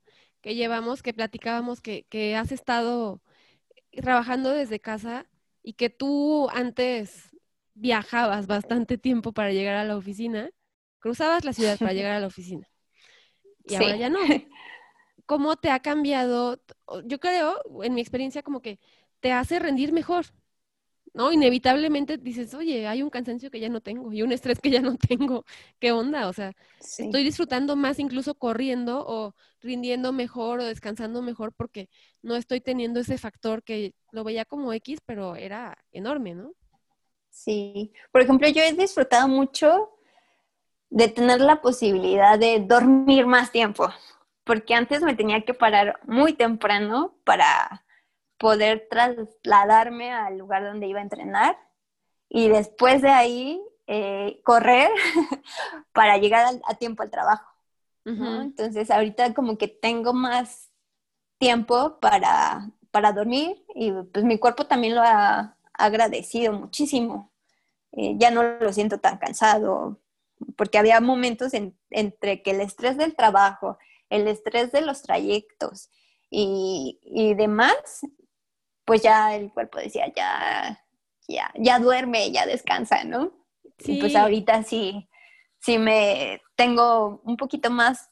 que llevamos, que platicábamos que, que has estado trabajando desde casa y que tú antes viajabas bastante tiempo para llegar a la oficina, cruzabas la ciudad para llegar a la oficina. Y ahora ya no. ¿Cómo te ha cambiado? Yo creo, en mi experiencia, como que te hace rendir mejor. ¿No? Inevitablemente dices, oye, hay un cansancio que ya no tengo y un estrés que ya no tengo. ¿Qué onda? O sea, estoy disfrutando más incluso corriendo o rindiendo mejor o descansando mejor porque no estoy teniendo ese factor que lo veía como X, pero era enorme, ¿no? Sí. Por ejemplo, yo he disfrutado mucho de tener la posibilidad de dormir más tiempo, porque antes me tenía que parar muy temprano para poder trasladarme al lugar donde iba a entrenar y después de ahí eh, correr para llegar a, tiempo al trabajo. Entonces ahorita como que tengo más tiempo para, para dormir y pues mi cuerpo también lo ha agradecido muchísimo. Eh, ya no lo siento tan cansado, porque había momentos entre que el estrés del trabajo, el estrés de los trayectos y, y demás, pues ya el cuerpo decía, ya, ya, ya duerme, ya descansa, ¿no? Sí. Y pues ahorita sí, sí me tengo un poquito más,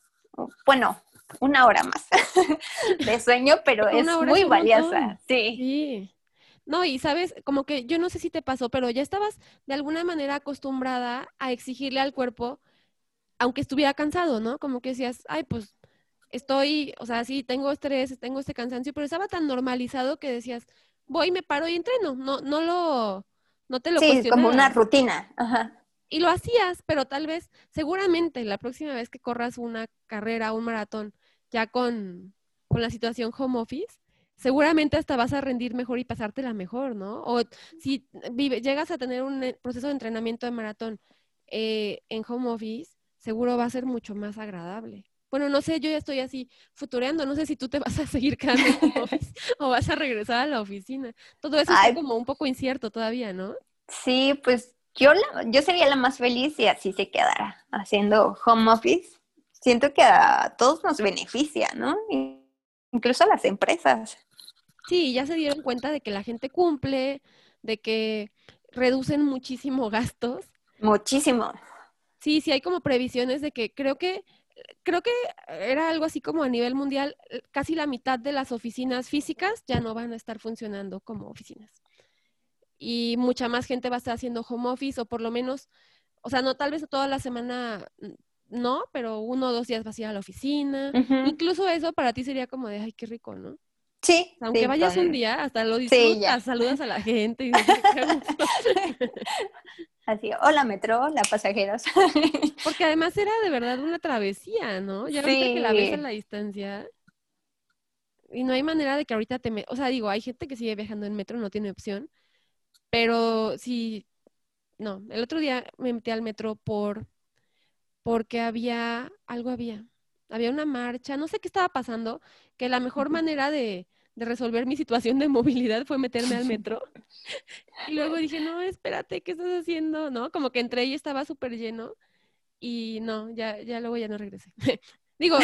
bueno, una hora más de sueño, pero es muy valiosa, sí. sí. No, y sabes, como que yo no sé si te pasó, pero ya estabas de alguna manera acostumbrada a exigirle al cuerpo, aunque estuviera cansado, ¿no? Como que decías, ay, pues estoy, o sea, sí, tengo estrés, tengo este cansancio, pero estaba tan normalizado que decías, voy, me paro y entreno, no, no lo, no te lo Sí, como una rutina, ajá. Y lo hacías, pero tal vez, seguramente la próxima vez que corras una carrera, un maratón, ya con, con la situación home office, seguramente hasta vas a rendir mejor y pasártela mejor, ¿no? O si vive, llegas a tener un eh, proceso de entrenamiento de maratón eh, en home office, seguro va a ser mucho más agradable. Bueno, no sé, yo ya estoy así futureando, no sé si tú te vas a seguir quedando en office o vas a regresar a la oficina. Todo eso es como un poco incierto todavía, ¿no? Sí, pues yo, yo sería la más feliz si así se quedara, haciendo home office. Siento que a todos nos beneficia, ¿no? Incluso a las empresas. Sí, ya se dieron cuenta de que la gente cumple, de que reducen muchísimo gastos. Muchísimo. Sí, sí hay como previsiones de que creo que creo que era algo así como a nivel mundial, casi la mitad de las oficinas físicas ya no van a estar funcionando como oficinas y mucha más gente va a estar haciendo home office o por lo menos, o sea, no tal vez toda la semana, no, pero uno o dos días vas a ir a la oficina. Incluso eso para ti sería como de, ay, qué rico, ¿no? Sí. Aunque vayas un día, hasta lo disfrutas, saludas a la gente. Y Así, hola metro, hola pasajeros. Porque además era de verdad una travesía, ¿no? Ya que la ves a la distancia. Y no hay manera de que ahorita te... Me... O sea, digo, hay gente que sigue viajando en metro, no tiene opción. Pero sí, no, el otro día me metí al metro por porque había, algo había, había una marcha, no sé qué estaba pasando, que la mejor manera de, de resolver mi situación de movilidad fue meterme al metro. y luego dije, no, espérate, ¿qué estás haciendo? ¿No? Como que entré y estaba súper lleno y no, ya, ya luego ya no regresé. Digo,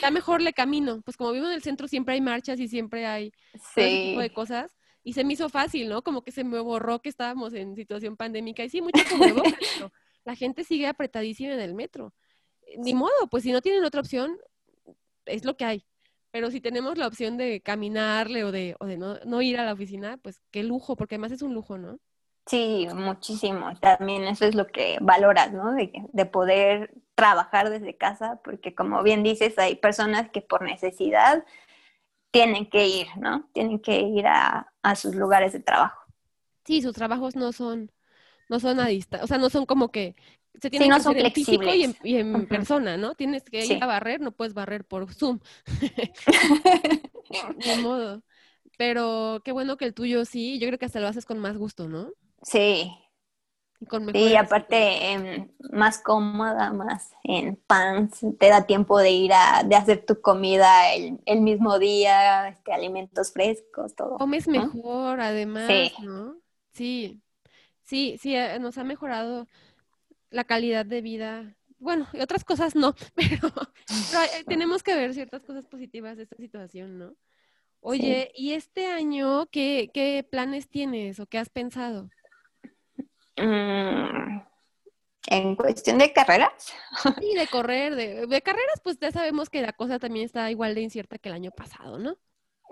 ya mejor le camino, pues como vivo en el centro siempre hay marchas y siempre hay ese tipo de cosas y se me hizo fácil, ¿no? Como que se me borró que estábamos en situación pandémica y sí, mucho pero la gente sigue apretadísima en el metro. Ni modo, pues si no tienen otra opción, es lo que hay. Pero si tenemos la opción de caminarle o de, o de no, no ir a la oficina, pues qué lujo, porque además es un lujo, ¿no? Sí, muchísimo. También eso es lo que valoras, ¿no? De, de, poder trabajar desde casa, porque como bien dices, hay personas que por necesidad tienen que ir, ¿no? Tienen que ir a, sus lugares de trabajo. Sí, sus trabajos no son, no son a distancia, o sea, no son como que se tienen que hacer en físico y en, persona, ¿no? Tienes que ir a barrer, no puedes barrer por Zoom. de modo. Pero qué bueno que el tuyo sí, yo creo que hasta lo haces con más gusto, ¿no? Sí, y aparte em, más cómoda, más en pants, te da tiempo de ir a de hacer tu comida el, mismo día, este, alimentos frescos, todo. Comes mejor, además, ¿no? Sí, sí, sí, eh, nos ha mejorado la calidad de vida. Bueno, y otras cosas no, pero, eh, tenemos que ver ciertas cosas positivas de esta situación, ¿no? Oye, ¿y este año qué, qué planes tienes o qué has pensado? Mm, en cuestión de carreras. Sí, de correr, de, carreras, pues ya sabemos que la cosa también está igual de incierta que el año pasado, ¿no?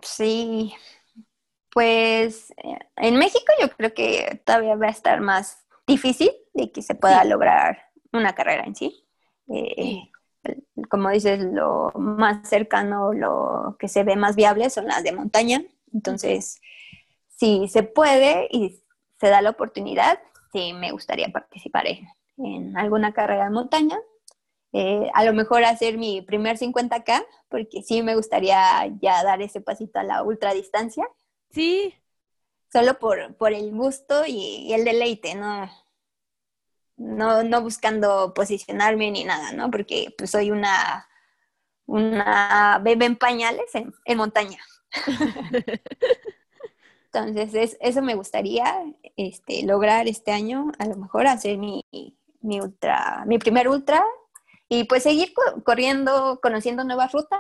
Sí, pues eh, en México yo creo que todavía va a estar más difícil de que se pueda lograr una carrera en sí. Eh, como dices, lo más cercano, lo que se ve más viable son las de montaña. Entonces, si se puede y se da la oportunidad, sí me gustaría participar en, alguna carrera de montaña. Eh, a lo mejor hacer mi primer 50K, porque sí me gustaría ya dar ese pasito a la ultradistancia. Sí. Solo por, por el gusto y, el deleite, ¿no? No, no buscando posicionarme ni nada, ¿no? Porque pues soy una, una bebé en pañales en, en montaña. Entonces, eso me gustaría este, lograr este año, a lo mejor hacer mi, ultra, mi primer ultra y pues seguir corriendo, conociendo nuevas rutas,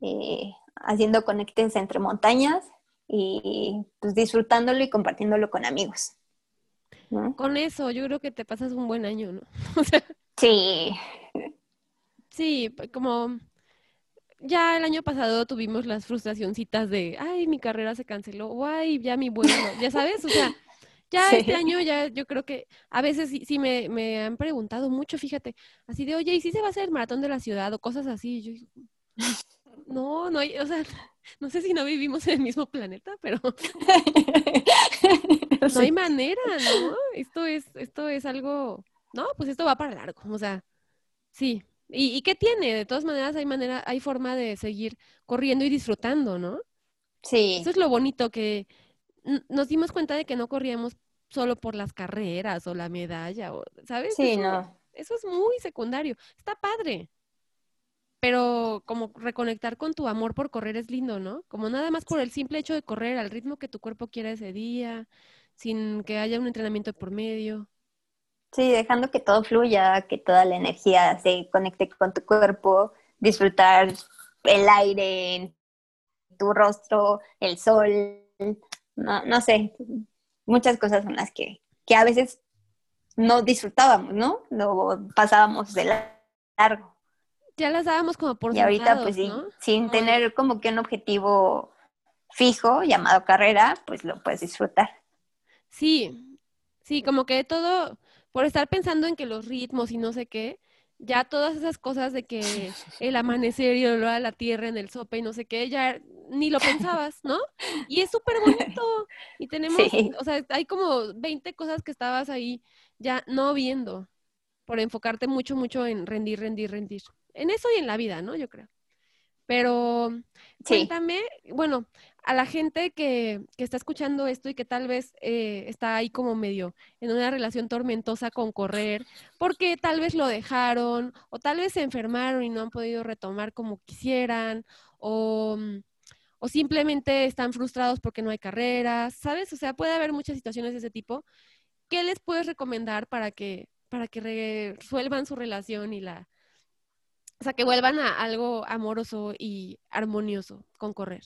eh, haciendo conectes entre montañas y pues disfrutándolo y compartiéndolo con amigos. Con eso, yo creo que te pasas un buen año, ¿no? sí. Sí, como ya el año pasado tuvimos las frustracioncitas de, ay, mi carrera se canceló, o ay, ya mi vuelo, ya sabes, o sea, ya este año ya yo creo que a veces sí, me, me, han preguntado mucho, fíjate, así de, oye, ¿y si se va a hacer el maratón de la ciudad o cosas así? yo no, no hay, o sea, no sé si no vivimos en el mismo planeta, pero no hay manera, ¿no? Esto es, esto es algo, no, pues esto va para largo, o sea, sí, ¿Y, qué tiene? De todas maneras, hay manera, hay forma de seguir corriendo y disfrutando, ¿no? Sí. Eso es lo bonito, que nos dimos cuenta de que no corríamos solo por las carreras o la medalla, o, ¿sabes? Sí, eso, no. Eso es muy secundario. Está padre. Pero como reconectar con tu amor por correr es lindo, ¿no? Como nada más por el simple hecho de correr al ritmo que tu cuerpo quiera ese día, sin que haya un entrenamiento por medio. Sí, dejando que todo fluya, que toda la energía se conecte con tu cuerpo, disfrutar el aire en tu rostro, el sol, no, no sé, muchas cosas son las que, que a veces no disfrutábamos, ¿no? Lo pasábamos de largo. Ya las dábamos como por Y ahorita, pues sí, sin tener como que un objetivo fijo llamado carrera, pues lo puedes disfrutar. Sí, sí, como que todo, por estar pensando en que los ritmos y no sé qué, ya todas esas cosas de que el amanecer y el olor a la tierra en el sope y no sé qué, ya ni lo pensabas, ¿no? Y es súper bonito. Y tenemos, o sea, hay como 20 cosas que estabas ahí ya no viendo por enfocarte mucho, mucho en rendir, rendir, rendir. En eso y en la vida, ¿no? Yo creo. Pero cuéntame, bueno, a la gente que, que, está escuchando esto y que tal vez eh, está ahí como medio en una relación tormentosa con correr, porque tal vez lo dejaron, o tal vez se enfermaron y no han podido retomar como quisieran, o, o simplemente están frustrados porque no hay carreras, ¿sabes? O sea, puede haber muchas situaciones de ese tipo. ¿Qué les puedes recomendar para que, para que resuelvan su relación y la, o sea, que vuelvan a algo amoroso y armonioso con correr.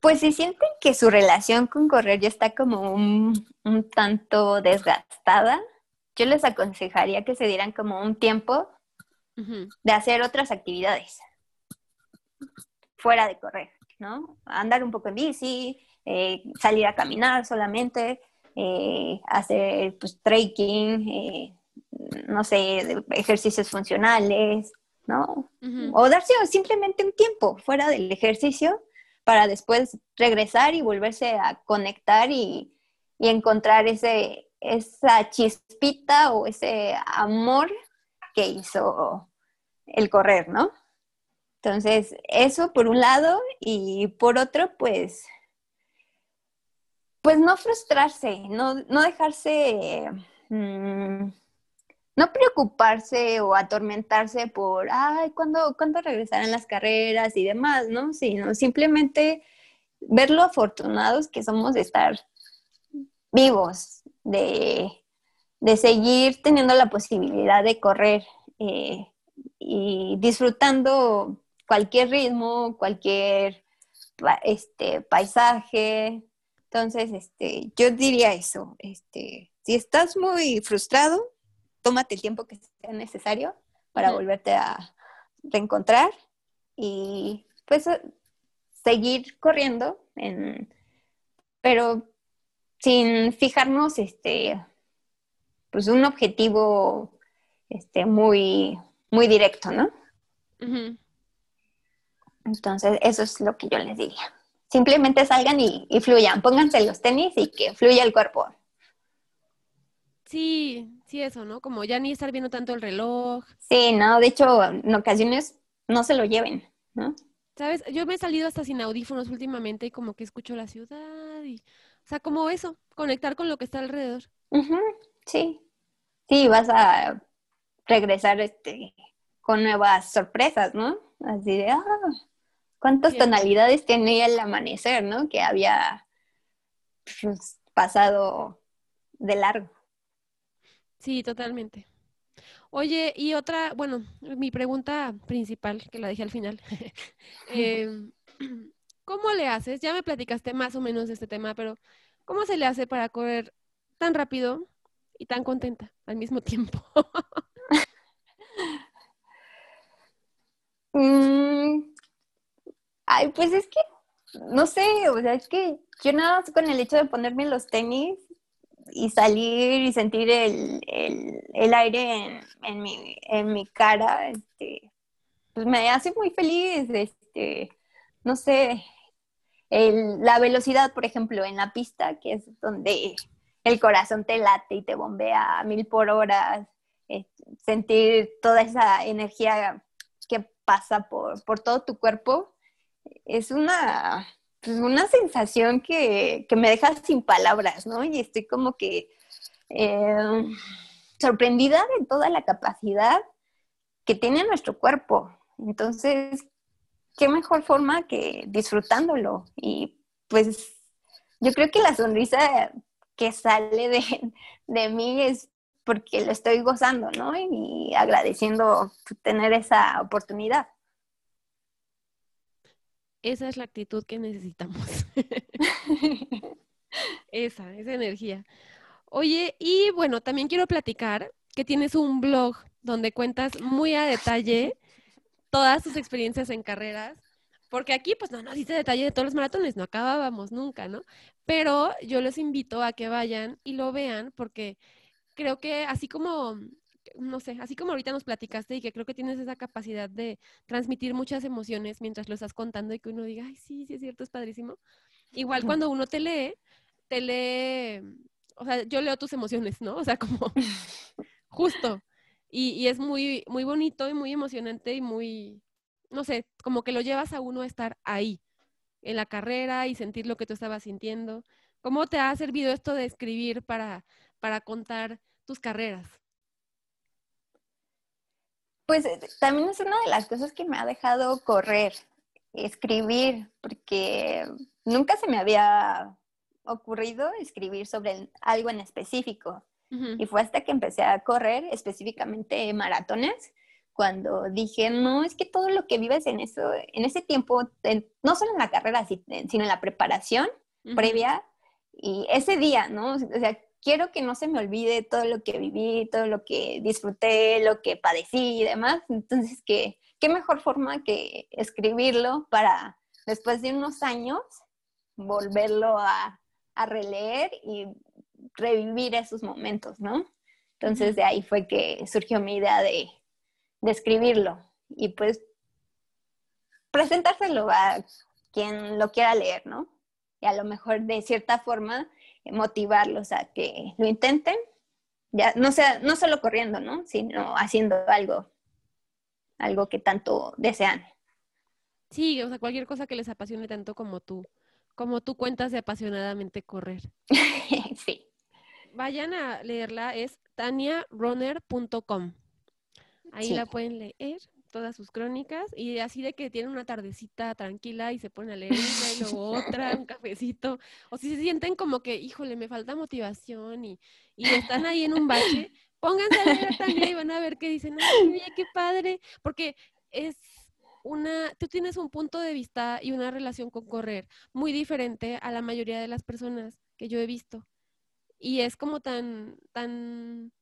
Pues si sienten que su relación con correr ya está como un, tanto desgastada, yo les aconsejaría que se dieran como un tiempo de hacer otras actividades fuera de correr, ¿no? Andar un poco en bici, eh, salir a caminar solamente, eh, hacer pues trekking, eh, no sé, ejercicios funcionales, ¿no? O darse simplemente un tiempo fuera del ejercicio para después regresar y volverse a conectar y, encontrar ese, esa chispita o ese amor que hizo el correr, ¿no? Entonces, eso por un lado y por otro, pues, pues no frustrarse, no, dejarse... Mm, no preocuparse o atormentarse por, ay, ¿cuándo, ¿cuándo regresarán las carreras y demás, no? Sino simplemente ver lo afortunados que somos de estar vivos, de, seguir teniendo la posibilidad de correr eh, y disfrutando cualquier ritmo, cualquier este, paisaje. Entonces, este, yo diría eso, este, si estás muy frustrado, tómate el tiempo que sea necesario para volverte a reencontrar y pues eh, seguir corriendo, pero sin fijarnos este pues un objetivo este muy muy directo, ¿no? Entonces, eso es lo que yo les diría. Simplemente salgan y, y, fluyan, pónganse los tenis y que fluya el cuerpo. Sí, sí, eso, ¿no? Como ya ni estar viendo tanto el reloj. Sí, no, de hecho, en ocasiones no se lo lleven, ¿no? Sabes, yo me he salido hasta sin audífonos últimamente y como que escucho la ciudad y, o sea, como eso, conectar con lo que está alrededor. sí, sí, vas a regresar este con nuevas sorpresas, ¿no? Así de, ah, cuántas tonalidades tenía el amanecer, ¿no? Que había pues, pasado de largo. Sí, totalmente. Oye, y otra, bueno, mi pregunta principal, que la dejé al final. Em, ¿Cómo le haces? Ya me platicaste más o menos de este tema, pero ¿cómo se le hace para correr tan rápido y tan contenta al mismo tiempo? Mm, ay, pues es que, no sé, o sea, es que yo nada más con el hecho de ponerme los tenis y salir y sentir el, aire en, mi, en mi cara, este, pues me hace muy feliz, este, no sé, la velocidad, por ejemplo, en la pista, que es donde el corazón te late y te bombea a mil por hora, sentir toda esa energía que pasa por, por todo tu cuerpo, es una, pues, una sensación que, me deja sin palabras, ¿no? Y estoy como que eh, sorprendida de toda la capacidad que tiene nuestro cuerpo. Entonces, qué mejor forma que disfrutándolo. Y pues yo creo que la sonrisa que sale de, de mí es porque lo estoy gozando, ¿no? Y agradeciendo tener esa oportunidad. Esa es la actitud que necesitamos. esa, esa energía. Oye, y bueno, también quiero platicar que tienes un blog donde cuentas muy a detalle todas tus experiencias en carreras, porque aquí pues no nos dice detalle de todos los maratones, no acabábamos nunca, ¿no? Pero yo los invito a que vayan y lo vean porque creo que así como no sé, así como ahorita nos platicaste y que creo que tienes esa capacidad de transmitir muchas emociones mientras lo estás contando y que uno diga, ay, sí, sí es cierto, es padrísimo. Igual cuando uno te lee, te lee, o sea, yo leo tus emociones, ¿no? O sea, como justo. Y, y es muy, muy bonito y muy emocionante y muy, no sé, como que lo llevas a uno a estar ahí, en la carrera y sentir lo que tú estabas sintiendo. ¿Cómo te ha servido esto de escribir para, para contar tus carreras? Pues eh, también es una de las cosas que me ha dejado correr, escribir, porque nunca se me había ocurrido escribir sobre algo en específico. Y fue hasta que empecé a correr, específicamente maratones, cuando dije, no, es que todo lo que vives en eso, en ese tiempo, no solo en la carrera, sino en la preparación previa, y ese día, ¿no? O sea, quiero que no se me olvide todo lo que viví, todo lo que disfruté, lo que padecí y demás. Entonces, ¿qué, qué mejor forma que escribirlo para después de unos años volverlo a, a releer y revivir esos momentos, ¿no? Entonces de ahí fue que surgió mi idea de, de escribirlo y pues presentárselo a quien lo quiera leer, ¿no? Y a lo mejor de cierta forma motivarlos a que lo intenten, ya no sea, no solo corriendo, ¿no? Sino haciendo algo, algo que tanto desean. Sí, o sea, cualquier cosa que les apasione tanto como tú, como tú cuentas de apasionadamente correr. sí. Vayan a leerla, es taniarunner.com. Ahí la pueden leer todas sus crónicas y así de que tienen una tardecita tranquila y se ponen a leer y luego otra, un cafecito, o si se sienten como que, híjole, me falta motivación y, y están ahí en un bache, pónganse a leer también y van a ver qué dicen, ay, qué padre, porque es una, tú tienes un punto de vista y una relación con correr muy diferente a la mayoría de las personas que yo he visto. Y es como tan, tan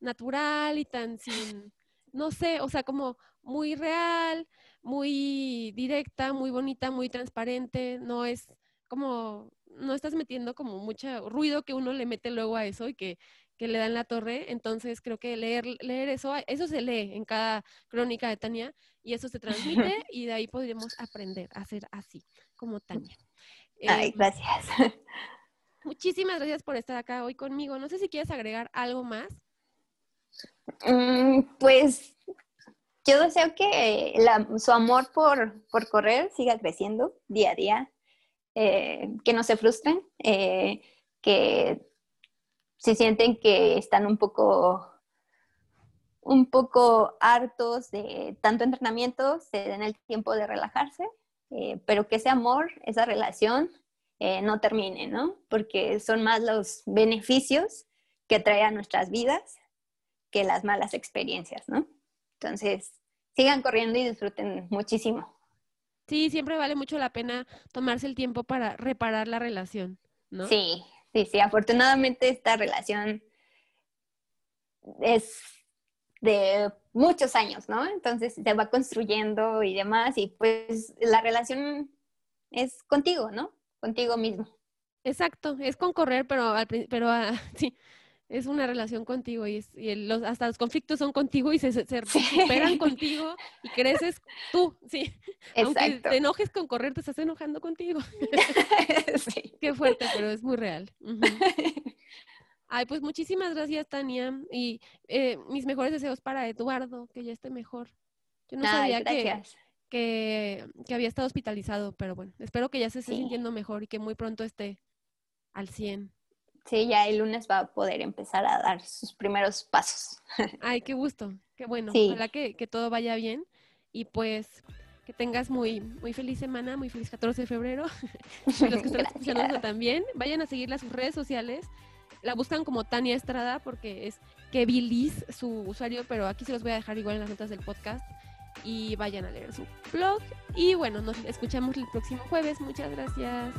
natural y tan sin, no sé, o sea, como muy real, muy directa, muy bonita, muy transparente, no es como, no estás metiendo como mucho ruido que uno le mete luego a eso y que, que le dan la torre, entonces creo que leer, leer eso, eso se lee en cada crónica de Tania y eso se transmite y de ahí podríamos aprender a ser así, como Tania. Ay, em, gracias. Muchísimas gracias por estar acá hoy conmigo. No sé si quieres agregar algo más. Mm, pues yo deseo que su amor por, correr siga creciendo día a día, eh, que no se frustren, eh, que si sienten que están un poco un poco hartos de tanto entrenamiento, se den el tiempo de relajarse, eh, pero que ese amor, esa relación no termine, ¿no? Porque son más los beneficios que trae a nuestras vidas que las malas experiencias, ¿no? Entonces, sigan corriendo y disfruten muchísimo. Sí, siempre vale mucho la pena tomarse el tiempo para reparar la relación, ¿no? Sí, sí, sí. Afortunadamente esta relación es de muchos años, ¿no? Entonces se va construyendo y demás y pues la relación es contigo, ¿no? Contigo mismo. Exacto, es con correr, pero, pero ah, sí, es una relación contigo y, los, hasta los conflictos son contigo y se, se, superan contigo y creces tú, sí. Exacto. Aunque te enojes con correr, te estás enojando contigo. sí. Qué fuerte, pero es muy real. Ay, pues muchísimas gracias, Tania. Y eh, mis mejores deseos para Eduardo, que ya esté mejor. Yo no sabía que, que, que, había estado hospitalizado, pero bueno, espero que ya se esté sintiendo mejor y que muy pronto esté al 100. Sí, ya el lunes va a poder empezar a dar sus primeros pasos. Ay, qué gusto, qué bueno. Ojalá que, todo vaya bien y pues que tengas muy, muy feliz semana, muy feliz 14 de febrero. los que están escuchando también, vayan a seguirla a sus redes sociales. La buscan como Tania Estrada porque es Kevilis su usuario, pero aquí se los voy a dejar igual en las notas del podcast y vayan a leer su blog. Y bueno, nos escuchamos el próximo jueves. Muchas gracias.